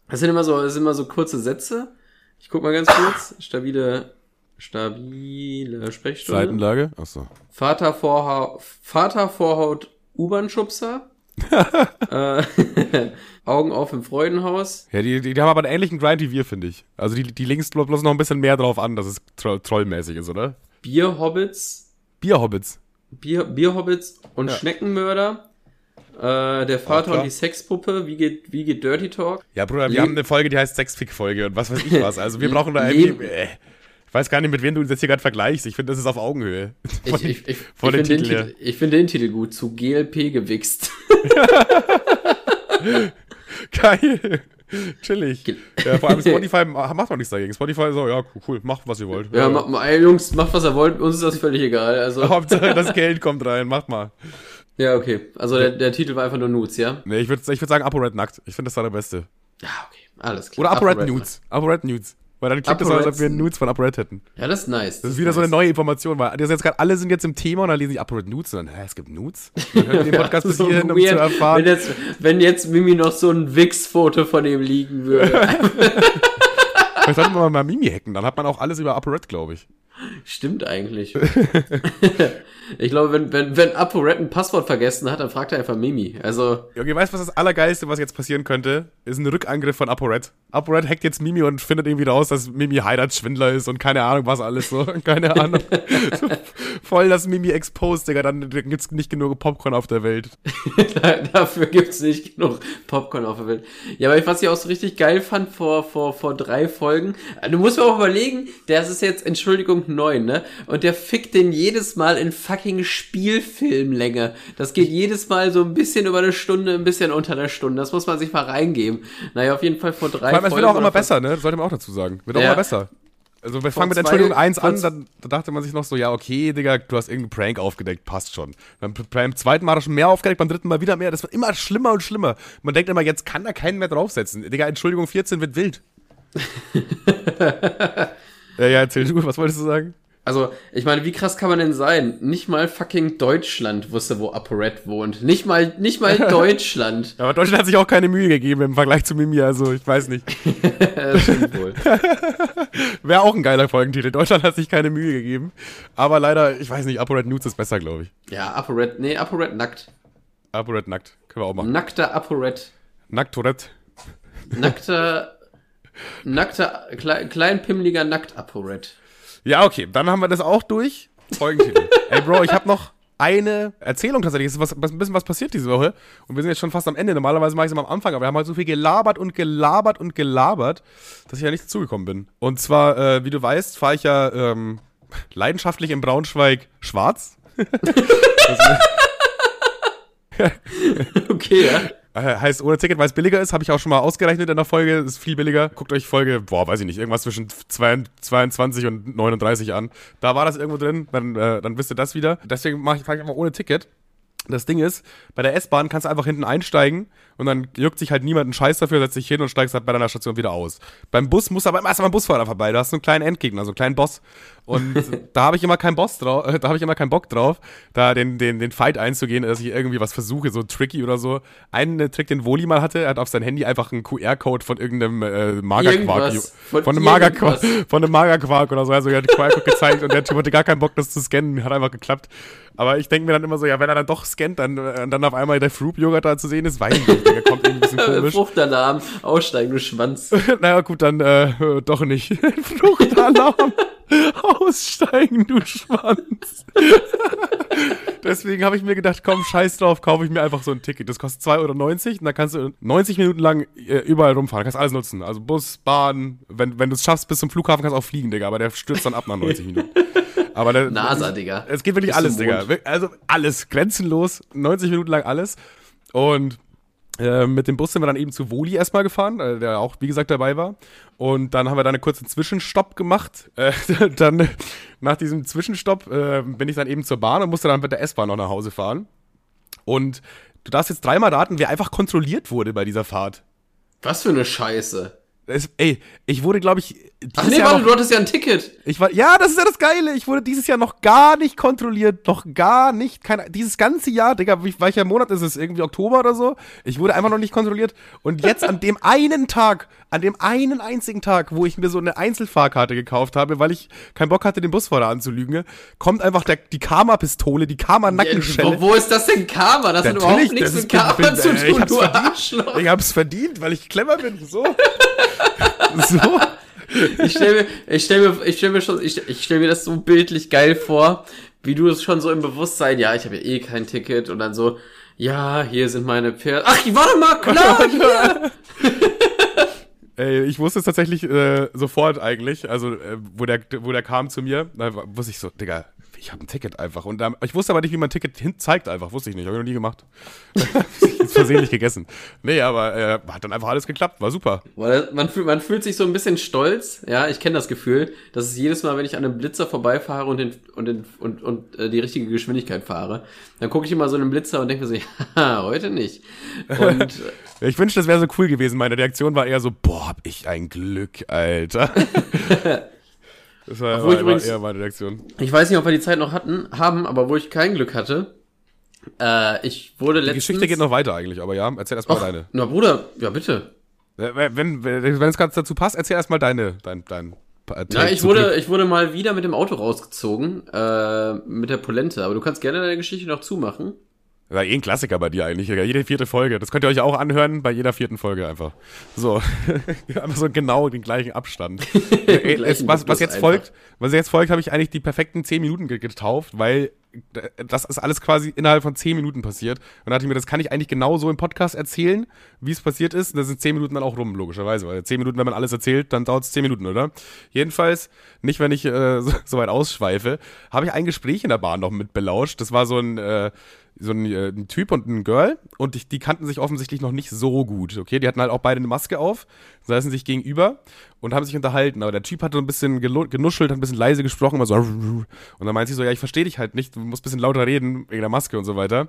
Das sind immer so, das sind immer so kurze Sätze. Ich guck mal ganz kurz. Stabile, stabile Sprechstunde. Seitenlage? Achso. Vater Vorhaut, Vater Vorhaut U-Bahn-Schubser. Äh, Augen auf im Freudenhaus. Ja, die, die, die haben aber einen ähnlichen Grind wie wir, finde ich. Also die, die links bloß noch ein bisschen mehr drauf an, dass es tro trollmäßig ist, oder? Bierhobbits. Bierhobbits. Bier, Bierhobbits und Ja. Schneckenmörder. Äh, der Vater und die Sexpuppe. Wie geht, wie geht Dirty Talk? Ja, Bruder, wir haben eine Folge, die heißt Sexfick-Folge und was weiß ich was. Also wir brauchen da irgendwie... Äh, ich weiß gar nicht, mit wem du das hier gerade vergleichst. Ich finde, das ist auf Augenhöhe. Ich, ich, ich, ich den finde den, Titel ich find den Titel gut. Zu GLP gewichst. Geil. Chillig. Ja, vor allem Spotify ma- macht auch nichts dagegen. Spotify so, ja, cool, macht, was ihr wollt. Ja, ma, ma, Jungs, macht was ihr wollt. Uns ist das völlig egal. Also, Hauptsache, das Geld kommt rein, macht mal. ja, okay. Also der, der Titel war einfach nur Nudes, ja? Nee, ich würde ich würd sagen ApoRed nackt. Ich finde, das war der Beste. Ja, okay. Alles klar. Oder ApoRed. Nudes. ApoRed Nudes. Weil dann klingt das so, als ob wir Nudes von ApoRed hätten. Ja, das ist nice. Das ist wieder so eine neue Information, weil das jetzt gerade alle sind jetzt im Thema und dann lesen ich ApoRed Nudes und dann, hä, es gibt Nudes? Dann ihr den Podcast bis hierhin, um zu erfahren. Wenn jetzt, wenn jetzt Mimi noch so ein Wix-Foto von ihm liegen würde. Vielleicht sollte man mal Mimi hacken, dann hat man auch alles über ApoRed, glaube ich. Stimmt eigentlich. ich glaube, wenn, wenn, wenn ApoRed ein Passwort vergessen hat, dann fragt er einfach Mimi. Also, Okay, weißt du, was das Allergeilste, was jetzt passieren könnte? Ist ein Rückangriff von ApoRed. ApoRed hackt jetzt Mimi und findet irgendwie raus, dass Mimi Heiratsschwindler ist und keine Ahnung, was alles so. Keine Ahnung. so, voll das Mimi exposed, Digga. Dann gibt's nicht genug Popcorn auf der Welt. dafür gibt's nicht genug Popcorn auf der Welt. Ja, aber was ich auch so richtig geil fand vor, vor, vor drei Folgen, äh, du musst mir auch überlegen, das ist jetzt, Entschuldigung, neun, ne? Und der fickt den jedes Mal in fucking Spielfilmlänge. Das geht jedes Mal so ein bisschen über eine Stunde, ein bisschen unter einer Stunde. Das muss man sich mal reingeben. Naja, auf jeden Fall vor drei Vor allem, es wird auch immer besser, ne? Das sollte man auch dazu sagen. Wird auch Ja. immer besser. Also wir fangen mit Entschuldigung 1 an, dann da dachte man sich noch so, ja, okay, Digga, du hast irgendeinen Prank aufgedeckt, passt schon. Dann beim zweiten Mal hat er schon mehr aufgedeckt, beim dritten Mal wieder mehr. Das wird immer schlimmer und schlimmer. Man denkt immer, jetzt kann da keinen mehr draufsetzen. Digga, Entschuldigung 14 wird wild. ja, ja, erzähl du, was wolltest du sagen? Also, ich meine, wie krass kann man denn sein? Nicht mal fucking Deutschland wusste, wo ApoRed wohnt. Nicht mal, nicht mal Deutschland. Aber Deutschland hat sich auch keine Mühe gegeben im Vergleich zu Mimi, also ich weiß nicht. Stimmt wohl. Wäre auch ein geiler Folgentitel. Deutschland hat sich keine Mühe gegeben. Aber leider, ich weiß nicht, ApoRed Nudes ist besser, glaube ich. Ja, ApoRed, nee, ApoRed nackt. ApoRed nackt. Können wir auch machen. Nackter ApoRed. Nackt Tourette. Nackter, nackter, klei, kleinpimmeliger Nackt ApoRed. Ja, okay, dann haben wir das auch durch. Folgentitel. Ey, Bro, ich habe noch eine Erzählung tatsächlich. Es ist was, was, ein bisschen was passiert diese Woche. Und wir sind jetzt schon fast am Ende. Normalerweise mache ich es immer am Anfang, aber wir haben halt so viel gelabert und gelabert und gelabert, dass ich ja nicht dazugekommen bin. Und zwar, äh, wie du weißt, fahre ich ja ähm, leidenschaftlich in Braunschweig schwarz. Okay, ja. Äh, heißt, ohne Ticket, weil es billiger ist, habe ich auch schon mal ausgerechnet in der Folge. Ist viel billiger. Guckt euch Folge, boah, weiß ich nicht, irgendwas zwischen 22 und 39 an. Da war das irgendwo drin, dann, äh, dann wisst ihr das wieder. Deswegen mache ich, fahr ich einfach ohne Ticket. Das Ding ist, bei der S-Bahn kannst du einfach hinten einsteigen und dann juckt sich halt niemand einen Scheiß dafür, setzt dich hin und steigst halt bei deiner Station wieder aus. Beim Bus musst du aber immer erst mal Busfahrer vorbei. Du hast so einen kleinen Endgegner, so einen kleinen Boss. Und da habe ich immer keinen Boss drauf, äh, da habe ich immer keinen Bock drauf, da den, den, den Fight einzugehen, dass ich irgendwie was versuche, so tricky oder so. Einen äh, Trick, den Woli mal hatte, er hat auf sein Handy einfach einen QR-Code von irgendeinem äh, Magerquark. Von, Von einem Magerquark, von einem Magerquark oder so. Also er hat den QR-Code gezeigt und der Typ hatte gar keinen Bock, das zu scannen. Hat einfach geklappt. Aber ich denke mir dann immer so, ja, wenn er dann doch scannt, dann, äh, dann auf einmal der Fruit-Joghurt da zu sehen ist, weiß ich nicht. Der kommt irgendwie ein bisschen komisch. Fruchtalarm, aussteigen, du Schwanz. naja, gut, dann äh, doch nicht. Fruchtalarm. Aussteigen, du Schwanz. Deswegen habe ich mir gedacht, komm, scheiß drauf, kaufe ich mir einfach so ein Ticket. Das kostet 2,90 Euro und dann kannst du 90 Minuten lang äh, überall rumfahren. Kannst alles nutzen. Also Bus, Bahn, wenn, wenn du es schaffst bis zum Flughafen, kannst du auch fliegen, Digga. Aber der stürzt dann ab nach 90 Minuten. Aber der, NASA, Digga. es geht wirklich alles, Digga. Also alles, grenzenlos, 90 Minuten lang alles. Und äh, mit dem Bus sind wir dann eben zu Woli erstmal gefahren, äh, der auch, wie gesagt, dabei war. Und dann haben wir da einen kurzen Zwischenstopp gemacht. Äh, dann nach diesem Zwischenstopp äh, bin ich dann eben zur Bahn und musste dann mit der S-Bahn noch nach Hause fahren. Und du darfst jetzt dreimal raten, wer einfach kontrolliert wurde bei dieser Fahrt. Was für eine Scheiße. Es, ey, ich wurde, glaube ich, dieses Ach nee, Jahr warte, noch, du hattest ja ein Ticket. ich war, ja, das ist ja das Geile. Ich wurde dieses Jahr noch gar nicht kontrolliert. Noch gar nicht. Kein, dieses ganze Jahr, Digga, welcher Monat ist es? Irgendwie Oktober oder so? Ich wurde einfach noch nicht kontrolliert. Und jetzt an dem einen Tag, an dem einen einzigen Tag, wo ich mir so eine Einzelfahrkarte gekauft habe, weil ich keinen Bock hatte, den Busfahrer anzulügen, kommt einfach der, die Karma-Pistole, die Karma-Nackenschelle. Ja, wo, wo, ist das denn Karma? Das Natürlich, hat überhaupt nichts mit Karma bin, zu tun, ich hab's du verdient. Arschloch. Ich hab's verdient, weil ich clever bin. So. so. Ich stelle mir, ich stell mir, ich stell mir schon, ich, ich stell mir das so bildlich geil vor, wie du es schon so im Bewusstsein, ja, ich habe ja eh kein Ticket und dann so, ja, hier sind meine Pferde. Ach, warte mal, klar, hier. Ich wusste es tatsächlich äh, sofort eigentlich, also äh, wo, der, wo der kam zu mir, da wusste ich so, Digga, ich habe ein Ticket einfach. Und ähm, ich wusste aber nicht, wie man ein Ticket hin zeigt einfach. Wusste ich nicht. Habe ich noch nie gemacht. ist versehentlich gegessen. Nee, aber äh, hat dann einfach alles geklappt. War super. Man fühlt, man fühlt sich so ein bisschen stolz. Ja, ich kenne das Gefühl. dass es jedes Mal, wenn ich an einem Blitzer vorbeifahre und, den, und, den, und, und äh, die richtige Geschwindigkeit fahre, dann gucke ich immer so einen Blitzer und denke mir so, ja, heute nicht. Und, ich wünschte, das wäre so cool gewesen. Meine Reaktion war eher so, boah, hab ich ein Glück, Alter. Das war, war, übrigens, eher meine Reaktion. Ich weiß nicht, ob wir die Zeit noch hatten, haben, aber wo ich kein Glück hatte, äh, ich wurde letztens... Die Geschichte geht noch weiter eigentlich, aber ja, erzähl erstmal deine. Na Bruder, ja bitte. Wenn, wenn, wenn es gerade dazu passt, erzähl erstmal deine, dein, dein ja, ich wurde, ich wurde mal wieder mit dem Auto rausgezogen, äh, mit der Polente, aber du kannst gerne deine Geschichte noch zumachen. War eh ein Klassiker bei dir eigentlich. Jede vierte Folge. Das könnt ihr euch auch anhören, bei jeder vierten Folge einfach. So. einfach so genau den gleichen Abstand. gleichen was, was jetzt einfach. folgt, was jetzt folgt, habe ich eigentlich die perfekten zehn Minuten getauft, weil das ist alles quasi innerhalb von zehn Minuten passiert. Und da dachte ich mir, das kann ich eigentlich genau so im Podcast erzählen, wie es passiert ist. Und da sind zehn Minuten dann auch rum, logischerweise. Weil zehn Minuten, wenn man alles erzählt, dann dauert es zehn Minuten, oder? Jedenfalls, nicht wenn ich äh, so, so weit ausschweife, habe ich ein Gespräch in der Bahn noch mit belauscht. Das war so ein, äh, so ein, äh, ein, Typ und ein Girl und die, die, kannten sich offensichtlich noch nicht so gut, okay? Die hatten halt auch beide eine Maske auf, saßen sich gegenüber und haben sich unterhalten, aber der Typ hatte so ein bisschen genuschelt, hat ein bisschen leise gesprochen, immer so und dann meinte sie so, ja, ich verstehe dich halt nicht, du musst ein bisschen lauter reden wegen der Maske und so weiter.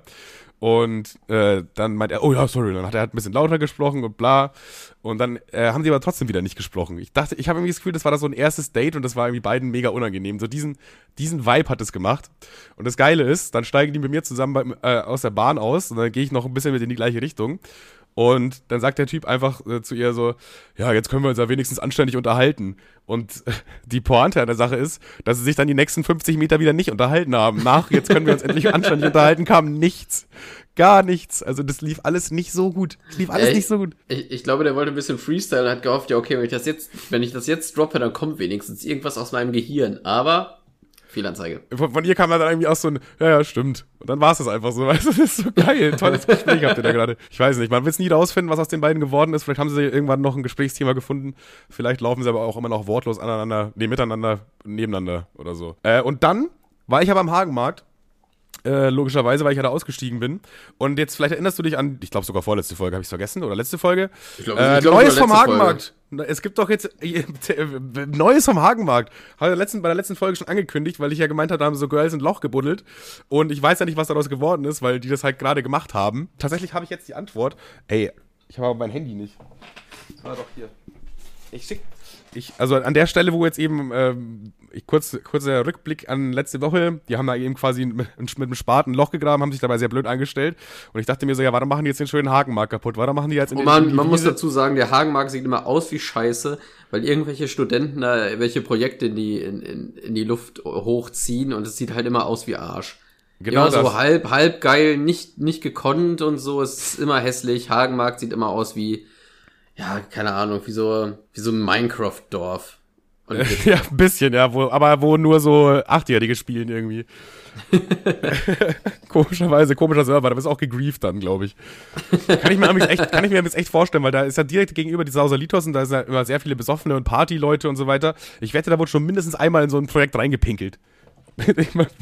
Und äh, dann meint er, oh ja, sorry, dann hat er halt ein bisschen lauter gesprochen und bla. Und dann äh, haben sie aber trotzdem wieder nicht gesprochen. Ich dachte, ich habe irgendwie das Gefühl, das war da so ein erstes Date und das war irgendwie beiden mega unangenehm. So diesen, diesen Vibe hat es gemacht. Und das Geile ist, dann steigen die mit mir zusammen bei, äh, aus der Bahn aus und dann gehe ich noch ein bisschen mit in die gleiche Richtung. Und dann sagt der Typ einfach äh, zu ihr so, ja, jetzt können wir uns ja wenigstens anständig unterhalten. Und äh, die Pointe an der Sache ist, dass sie sich dann die nächsten 50 Meter wieder nicht unterhalten haben. Nach, jetzt können wir uns endlich anständig unterhalten, kam nichts. Gar nichts. Also das lief alles nicht so gut. Das lief alles ich, nicht so gut. Ich, ich, glaube, der wollte ein bisschen Freestyle und hat gehofft, ja, okay, wenn ich das jetzt, wenn ich das jetzt droppe, dann kommt wenigstens irgendwas aus meinem Gehirn. Aber Fehlanzeige. Von, von ihr kam dann irgendwie auch so ein, ja, ja, stimmt. Und dann war es das einfach so, weißt du, das ist so geil. Tolles Gespräch habt ihr da gerade. Ich weiß nicht, man will es nie rausfinden, was aus den beiden geworden ist. Vielleicht haben sie irgendwann noch ein Gesprächsthema gefunden. Vielleicht laufen sie aber auch immer noch wortlos aneinander, nee, miteinander, nebeneinander oder so. Äh, und dann war ich aber am Hagenmarkt äh, logischerweise, weil ich ja da ausgestiegen bin. Und jetzt vielleicht erinnerst du dich an, ich glaube sogar vorletzte Folge, habe ich es vergessen, oder letzte Folge? Ich glaub, äh, ich glaub, Neues vom Hagenmarkt. Folge. Es gibt doch jetzt äh, Neues vom Hagenmarkt. Habe ich bei der letzten Folge schon angekündigt, weil ich ja gemeint habe, da haben so Girls ein Loch gebuddelt. Und ich weiß ja nicht, was daraus geworden ist, weil die das halt gerade gemacht haben. Tatsächlich habe ich jetzt die Antwort. Ey, ich habe aber mein Handy nicht. Das war doch hier. Ich schick. Ich, also an der Stelle, wo jetzt eben ähm, ich, kurz, kurzer Rückblick an letzte Woche. Die haben da eben quasi mit, mit einem Spaten ein Loch gegraben, haben sich dabei sehr blöd angestellt. Und ich dachte mir so, ja, warum machen die jetzt den schönen Hagenmarkt kaputt? Warum machen die jetzt in den Man, man muss dazu sagen, der Hagenmarkt sieht immer aus wie Scheiße, weil irgendwelche Studenten da welche Projekte in die, in, in, in die Luft hochziehen und es sieht halt immer aus wie Arsch. Genau immer das. so halb, halb geil, nicht, nicht gekonnt und so. Es ist immer hässlich. Hagenmarkt sieht immer aus wie, ja, keine Ahnung, wie so, wie so ein Minecraft-Dorf. ja, ein bisschen, ja, wo, aber wo nur so Achtjährige spielen irgendwie. Komischerweise, komischer Server, da bist du auch gegrieft dann, glaube ich. Kann ich mir echt, kann ich mir jetzt echt vorstellen, weil da ist ja direkt gegenüber die Sausalitos und da sind ja immer sehr viele Besoffene und Partyleute und so weiter. Ich wette, da wurde schon mindestens einmal in so ein Projekt reingepinkelt.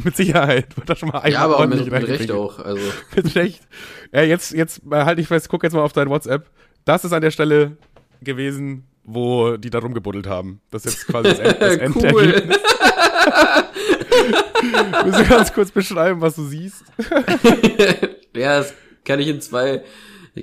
mit Sicherheit wird da schon mal einmal Ja, aber mit, mit Recht auch, also. mit Recht. Ja, jetzt, jetzt halt ich fest, guck jetzt mal auf dein WhatsApp. Das ist an der Stelle gewesen, wo die da rumgebuddelt haben. Das ist jetzt quasi das, End das Endergebnis. Willst du ganz kurz beschreiben, was du siehst? ja, das kann ich in zwei,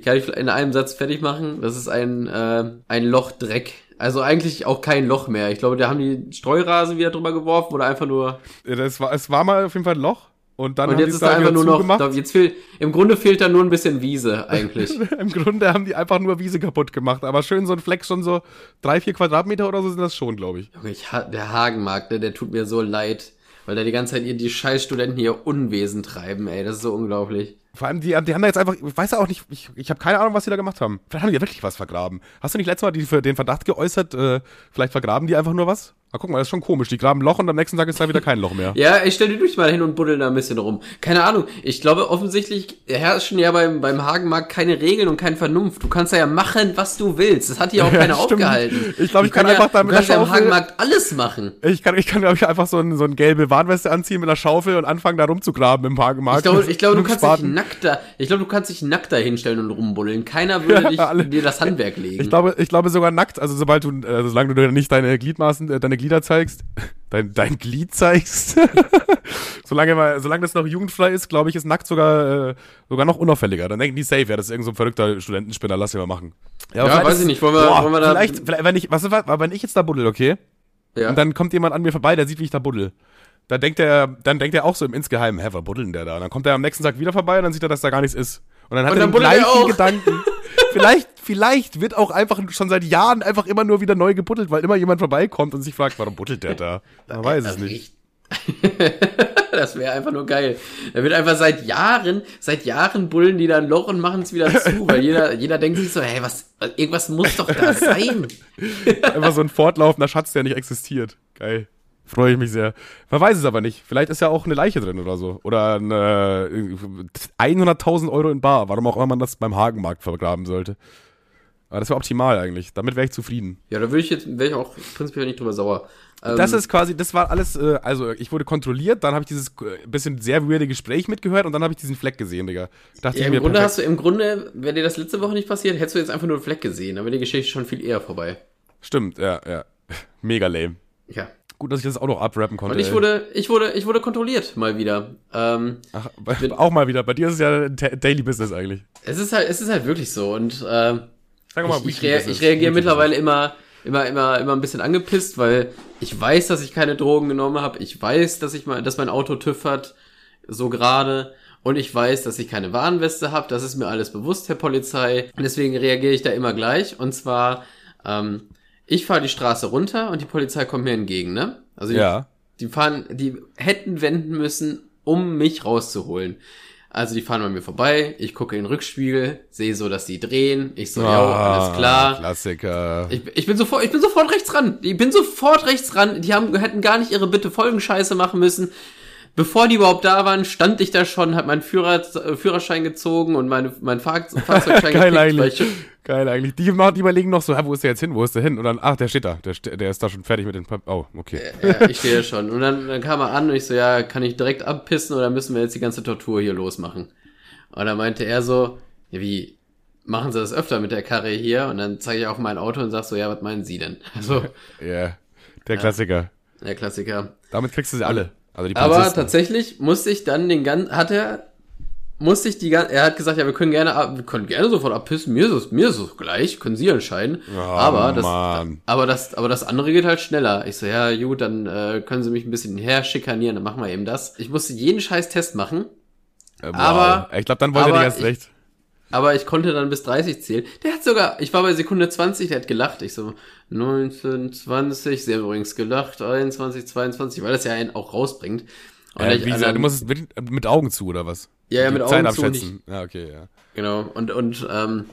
kann ich in einem Satz fertig machen. Das ist ein, äh, ein Loch Dreck. Also eigentlich auch kein Loch mehr. Ich glaube, da haben die Streurasen wieder drüber geworfen oder einfach nur. Das war, es war mal auf jeden Fall ein Loch. Und dann Und jetzt ist es da einfach nur noch, zugemacht. da, jetzt fehlt, im Grunde fehlt da nur ein bisschen Wiese eigentlich. Im Grunde haben die einfach nur Wiese kaputt gemacht. Aber schön so ein Fleck schon so drei, vier Quadratmeter oder so sind das schon, glaube ich. Junge, ich, der Hagenmarkt, ne, der tut mir so leid, weil da die ganze Zeit die scheiß Studenten hier Unwesen treiben, ey, das ist so unglaublich. Vor allem, die, die haben da jetzt einfach, ich weiß ja auch nicht, ich, ich habe keine Ahnung, was die da gemacht haben. Vielleicht haben die ja wirklich was vergraben. Hast du nicht letztes Mal die, für den Verdacht geäußert, äh, vielleicht vergraben die einfach nur was? Ah, guck mal, das ist schon komisch. Die graben ein Loch und am nächsten Tag ist da wieder kein Loch mehr. Ja, ich stell dir durch mal hin und buddel da ein bisschen rum. Keine Ahnung, ich glaube offensichtlich herrschen ja beim, beim Hagenmarkt keine Regeln und keine Vernunft. Du kannst da ja machen, was du willst. Das hat hier auch Ja, keiner stimmt. aufgehalten. Ich glaub, ich kann ja, einfach da mit Du kannst ja im Hagenmarkt alles machen. Ich kann, ich kann glaube ich, einfach so, ein, so eine gelbe Warnweste anziehen mit einer Schaufel und anfangen, da rumzugraben im Hagemarkt. Ich glaube, ich glaube, du kannst dich nackt da, ich glaube, du kannst dich nackt da hinstellen und rumbuddeln. Keiner würde dich, alle- dir das Handwerk legen. Ich glaube, ich glaube sogar nackt, also sobald du, äh, solange du nicht deine Gliedmaßen, äh, deine Glieder zeigst, dein, dein Glied zeigst, solange, mal, solange das noch jugendfrei ist, glaube ich, ist nackt sogar, äh, sogar noch unauffälliger. Dann denken die safe, ja, das ist irgend so ein verrückter Studentenspinner, lass ihn mal machen. Ja, vielleicht weiß ich nicht. Wollen wir- wollen wir da- vielleicht, vielleicht, wenn ich, was, wenn ich jetzt da buddel, okay? ja. Und dann kommt jemand an mir vorbei, der sieht, wie ich da buddel. Dann denkt er, dann denkt er auch so im Insgeheimen, hä, was buddelt denn der da? Und dann kommt er am nächsten Tag wieder vorbei und dann sieht er, dass da gar nichts ist. Und dann hat Und er dann den er gleichen auch. Gedanken. vielleicht, vielleicht wird auch einfach schon seit Jahren einfach immer nur wieder neu gebuddelt, weil immer jemand vorbeikommt und sich fragt, warum buddelt der da? Man weiß es nicht. das wäre einfach nur geil. Da wird einfach seit Jahren, seit Jahren bullen die da ein Loch und machen es wieder zu, weil jeder, jeder denkt sich so, hey, was, irgendwas muss doch da sein. Einfach so ein fortlaufender Schatz, der nicht existiert. Geil. Freue ich mich sehr. Man weiß es aber nicht. Vielleicht ist ja auch eine Leiche drin oder so. Oder eine, äh, 100.000 Euro in Bar. Warum auch immer man das beim Hagenmarkt vergraben sollte. Aber das wäre optimal eigentlich. Damit wäre ich zufrieden. Ja, da würde ich jetzt, wäre ich auch prinzipiell nicht drüber sauer. Ähm, Das ist quasi, das war alles, äh, also ich wurde kontrolliert, dann habe ich dieses äh, bisschen sehr weirde Gespräch mitgehört und dann habe ich diesen Fleck gesehen, Digga. Dachte ja, ich im mir, Grunde perfekt. hast du, im Grunde, wäre dir das letzte Woche nicht passiert, hättest du jetzt einfach nur einen Fleck gesehen, dann wäre die Geschichte schon viel eher vorbei. Stimmt, ja, ja. Mega lame. Ja. Gut, dass ich das auch noch abrappen konnte. Und ich ey. wurde, ich wurde, ich wurde kontrolliert, mal wieder. Ähm, Ach, auch mal wieder. Bei dir ist es ja Daily Business eigentlich. es ist halt, es ist halt wirklich so und, ähm, Sag mal, ich, ich, rea ich reagiere mittlerweile immer, immer, immer, immer ein bisschen angepisst, weil ich weiß, dass ich keine Drogen genommen habe. Ich weiß, dass ich mal, dass mein Auto TÜV hat, so gerade. Und ich weiß, dass ich keine Warnweste habe. Das ist mir alles bewusst, Herr Polizei. Und deswegen reagiere ich da immer gleich. Und zwar, ähm, ich fahre die Straße runter und die Polizei kommt mir entgegen, ne? Also die, Ja. die fahren, die hätten wenden müssen, um mich rauszuholen. Also die fahren bei mir vorbei, ich gucke in den Rückspiegel, sehe so, dass die drehen, ich so, ja, alles Ah, klar. Klassiker. Ich, ich bin sofort, ich bin sofort rechts ran. Ich bin sofort rechts ran. Die haben, hätten gar nicht ihre Bitte Folgenscheiße machen müssen. Bevor die überhaupt da waren, stand ich da schon, hab meinen Führer, äh, Führerschein gezogen und meine, mein Fahr Fahrzeugschein Geil weil eigentlich. ich, Geil eigentlich. Die, machen- die überlegen noch so, wo ist der jetzt hin? Wo ist der hin? Und dann, ach, der steht da. Der, der ist da schon fertig mit den Pap Oh, okay. ja, ich stehe schon. Und dann, dann kam er an und ich so, ja, kann ich direkt abpissen oder müssen wir jetzt die ganze Tortur hier losmachen? Und dann meinte er so, ja, wie, machen Sie das öfter mit der Karre hier? Und dann zeige ich auf mein Auto und sag so, ja, was meinen Sie denn? Also, Ja. Der Klassiker. der Klassiker. Damit kriegst du sie alle. Also Aber tatsächlich musste ich dann den ganzen, hat er, musste ich die ganze, er hat gesagt, ja, wir können gerne, wir können gerne sofort abpissen, mir ist es, mir ist es gleich, können Sie entscheiden. Oh, aber das, Mann. aber das, aber das andere geht halt schneller. Ich so, ja, gut, dann äh, können Sie mich ein bisschen her schikanieren, dann machen wir eben das. Ich musste jeden scheiß Test machen, Äh, wow. aber- Ich glaube, dann wollte er erst recht. Aber ich konnte dann bis 30 zählen. Der hat sogar, ich war bei Sekunde 20, der hat gelacht. Ich so, 19, 20, sie haben übrigens gelacht, 21, 22, weil das ja einen auch rausbringt. Und Äh, ich- wie und gesagt, du musst es mit, mit Augen zu, oder was? Ja, ja, mit Zeit Augen zu und abschätzen. Ja, okay, ja. Genau, und, und ähm,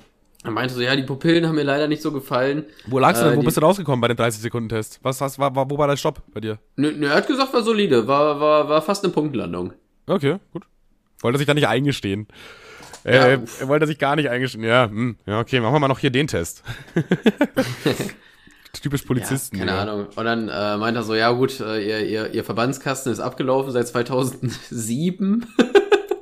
er meinte so, ja, die Pupillen haben mir leider nicht so gefallen. Wo lagst du Äh, denn? Wo die- bist du rausgekommen bei dem 30-Sekunden-Test? Was hast, war, war, wo war der Stopp bei dir? Nö, nö, er hat gesagt, war solide, war, war, war fast eine Punktlandung. Okay, gut. Wollte sich da nicht eingestehen. Ja, Äh, uff. er wollte sich gar nicht eingestehen. Ja, hm, ja, okay, machen wir mal noch hier den Test. Typisch Polizisten. ja, keine Digga. Ahnung. Und dann äh, meinte er so, ja gut, äh, ihr, ihr, ihr Verbandskasten ist abgelaufen seit 2007.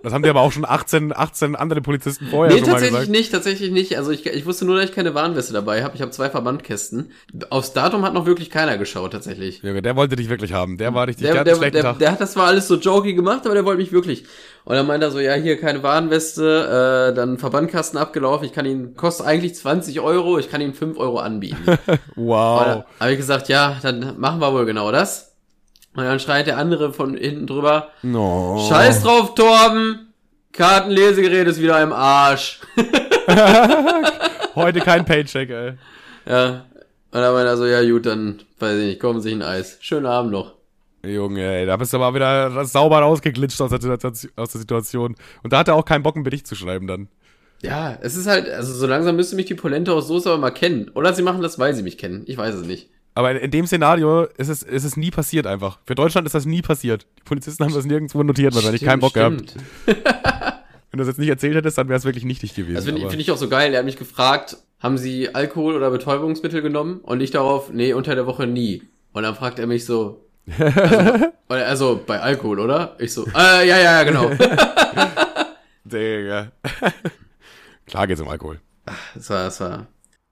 Das haben die aber auch schon 18, 18 andere Polizisten vorher nee, schon mal tatsächlich gesagt. nicht, tatsächlich nicht. Also ich, ich wusste nur, dass ich keine Warnweste dabei habe. Ich habe zwei Verbandkästen. Aufs Datum hat noch wirklich keiner geschaut, tatsächlich. Junge, der wollte dich wirklich haben. Der war richtig, der, Der, hat der, einen schlechten der, Tag. der hat das zwar alles so jokey gemacht, aber der wollte mich wirklich. Und dann meinte er so, ja, hier keine Warnweste, äh, dann Verbandkasten abgelaufen, ich kann ihn, kostet eigentlich 20 Euro, ich kann ihm 5 Euro anbieten. Wow. habe ich gesagt, ja, dann machen wir wohl genau das. Und dann schreit der andere von hinten drüber, No. Scheiß drauf, Torben! Kartenlesegerät ist wieder im Arsch. Heute kein Paycheck, ey. Ja. Und dann meinte er so, ja gut, dann, weiß ich nicht, kommen sich ein Eis. Schönen Abend noch. Junge, ey, da bist du mal wieder sauber rausgeglitscht aus der, Situation- aus der Situation. Und da hat er auch keinen Bock, einen Bericht zu schreiben dann. Ja, es ist halt, also so langsam müsste mich die Polente aus Soße aber mal kennen. Oder sie machen das, weil sie mich kennen. Ich weiß es nicht. Aber in, dem Szenario ist es, ist es nie passiert einfach. Für Deutschland ist das nie passiert. Die Polizisten haben das nirgendwo notiert, wahrscheinlich keinen Bock gehabt. Stimmt. Wenn du das jetzt nicht erzählt hättest, dann wäre es wirklich nichtig gewesen. Das finde find ich auch so geil. Er hat mich gefragt, haben Sie Alkohol oder Betäubungsmittel genommen? Und ich darauf, nee, unter der Woche nie. Und dann fragt er mich so, also, also bei Alkohol, oder? Ich so, äh, ja, ja, ja, genau. Digga. Klar geht's um Alkohol. Das war, das war,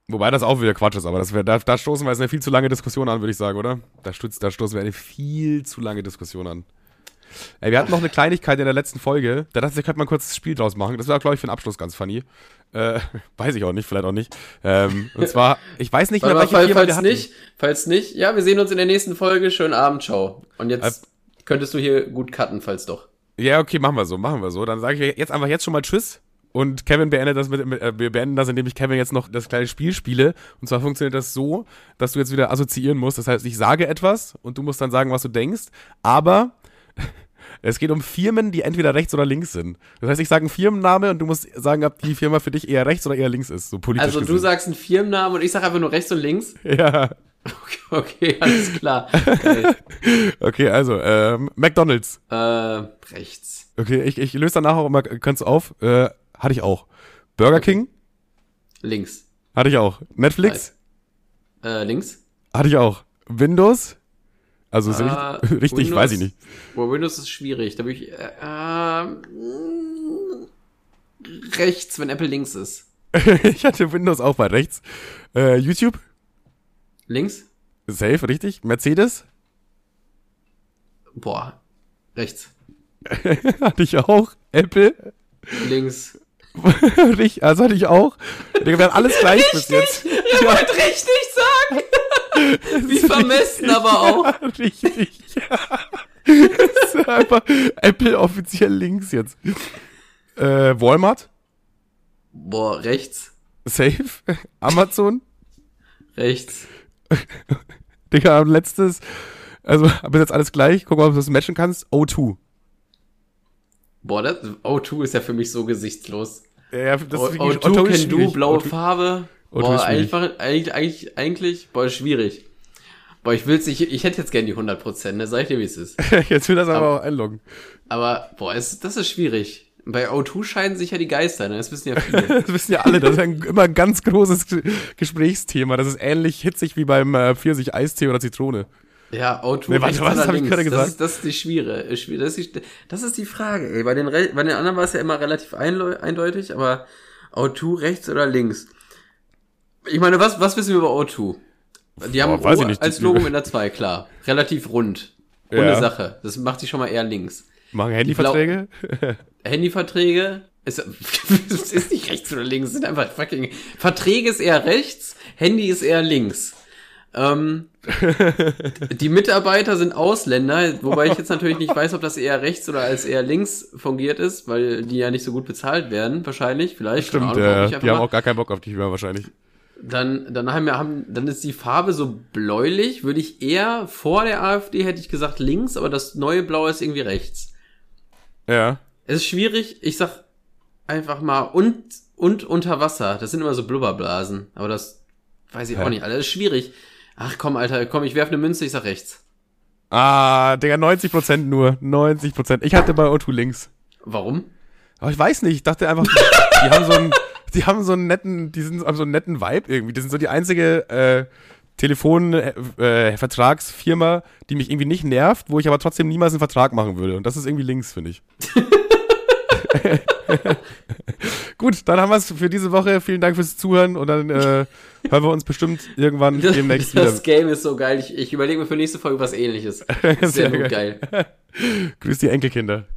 Wobei das auch wieder Quatsch ist, aber das wär, da, da stoßen wir jetzt eine viel zu lange Diskussion an, würde ich sagen, oder? Da, stutz, da stoßen wir eine viel zu lange Diskussion an. Ey, wir hatten noch eine Kleinigkeit in der letzten Folge. Da dachte ich, könnte man kurz das Spiel draus machen. Das war, glaube ich, für den Abschluss ganz funny. Äh, weiß ich auch nicht, vielleicht auch nicht. Ähm, und zwar, ich weiß nicht mehr, welche falls hatten. nicht, falls nicht, ja, wir sehen uns in der nächsten Folge. Schönen Abend, ciao. Und jetzt Äh, könntest du hier gut cutten, falls doch. Ja, okay, machen wir so, machen wir so. Dann sage ich jetzt einfach jetzt schon mal Tschüss. Und Kevin beendet das mit, mit äh, wir beenden das, indem ich Kevin jetzt noch das kleine Spiel spiele. Und zwar funktioniert das so, dass du jetzt wieder assoziieren musst. Das heißt, ich sage etwas und du musst dann sagen, was du denkst. Aber es geht um Firmen, die entweder rechts oder links sind. Das heißt, ich sage einen Firmenname und du musst sagen, ob die Firma für dich eher rechts oder eher links ist. So politisch Also du gesehen. sagst einen Firmennamen und ich sag einfach nur rechts und links. Ja. Okay, okay alles klar. Okay, also, ähm, McDonalds. äh, rechts. Okay, ich, ich löse danach auch immer, kannst du auf. Äh, hatte ich auch. Burger King? Links. Hatte ich auch. Netflix? Äh, links. Hatte ich auch. Windows? Also Ah, richtig, richtig Windows- weiß ich nicht. Boah, Windows ist schwierig. Da würde ich, äh, äh, rechts, wenn Apple links ist. ich hatte Windows auch bei rechts. Äh, YouTube? Links? Safe, richtig. Mercedes? Boah, rechts. hatte ich auch. Apple? Links. Richtig, also hatte ich auch. Digga, wir haben alles gleich bis jetzt. Ihr wollt richtig sagen! Wie vermessen aber auch. Ja, richtig. das ist einfach Apple offiziell links jetzt. Äh, Walmart? Boah, rechts. Safe. Amazon? Rechts. Digga, letztes, also bis jetzt alles gleich. Guck mal, ob du das matchen kannst. O2. Boah, das, O2 ist ja für mich so gesichtslos. Ja, das O- ist wirklich- O2 ist kenn du, schwierig. blaue O2 Farbe. O2 Boah, einfach, eigentlich, eigentlich, eigentlich, boah, schwierig. Boah, ich will's, ich, ich hätte jetzt gern die 100%, ne, sag ich dir, wie es ist. Jetzt will das aber auch einloggen. Aber, boah, es, das ist schwierig. Bei O2 scheiden sich ja die Geister, ne, das wissen ja viele. Das wissen ja alle, das ist ein, immer ein ganz großes Gesprächsthema. Das ist ähnlich hitzig wie beim äh, Pfirsich-Eistee oder Zitrone. Ja, O2 Nee, warte, was oder hab ich gerade Das gesagt? ist, das ist die Schwere. Das ist die, das ist die Frage, ey. Bei den, Re bei den anderen war es ja immer relativ eindeutig, aber O2 rechts oder links? Ich meine, was, was wissen wir über O2? Die haben Boah, nicht. als Logo in der 2, klar. Relativ rund. Runde Ja. Sache. Das macht die schon mal eher links. Machen Handyverträge? Handyverträge ist, es ist nicht rechts oder links, sind einfach fucking Verträge ist eher rechts, Handy ist eher links. Ähm, die Mitarbeiter sind Ausländer, wobei ich jetzt natürlich nicht weiß, ob das eher rechts oder als eher links fungiert ist, weil die ja nicht so gut bezahlt werden, wahrscheinlich, vielleicht. Stimmt, Ahnung, äh, die haben auch gar keinen Bock auf dich mehr wahrscheinlich. Dann, dann haben wir, haben, dann ist die Farbe so bläulich, würde ich eher vor der AfD hätte ich gesagt links, aber das neue Blau ist irgendwie rechts. Ja. Es ist schwierig, ich sag einfach mal und und unter Wasser. Das sind immer so Blubberblasen, aber das weiß ich Hä? auch nicht. Alter, das ist schwierig. Ach komm, Alter, komm, ich werfe eine Münze, ich sag rechts. Ah, Digga, 90% nur. 90%. Ich hatte bei O2 links. Warum? Aber ich weiß nicht, ich dachte einfach, die haben so einen, die haben so einen netten, die sind, haben so einen netten Vibe irgendwie. Die sind so die einzige äh, Telefon-Vertragsfirma, die mich irgendwie nicht nervt, wo ich aber trotzdem niemals einen Vertrag machen würde. Und das ist irgendwie links, finde ich. Gut, dann haben wir es für diese Woche. Vielen Dank fürs Zuhören und dann äh, hören wir uns bestimmt irgendwann Das, demnächst wieder. das Game ist so geil. Ich, ich überlege mir für nächste Folge was ähnliches. Sehr, Sehr gut geil. Grüß die Enkelkinder.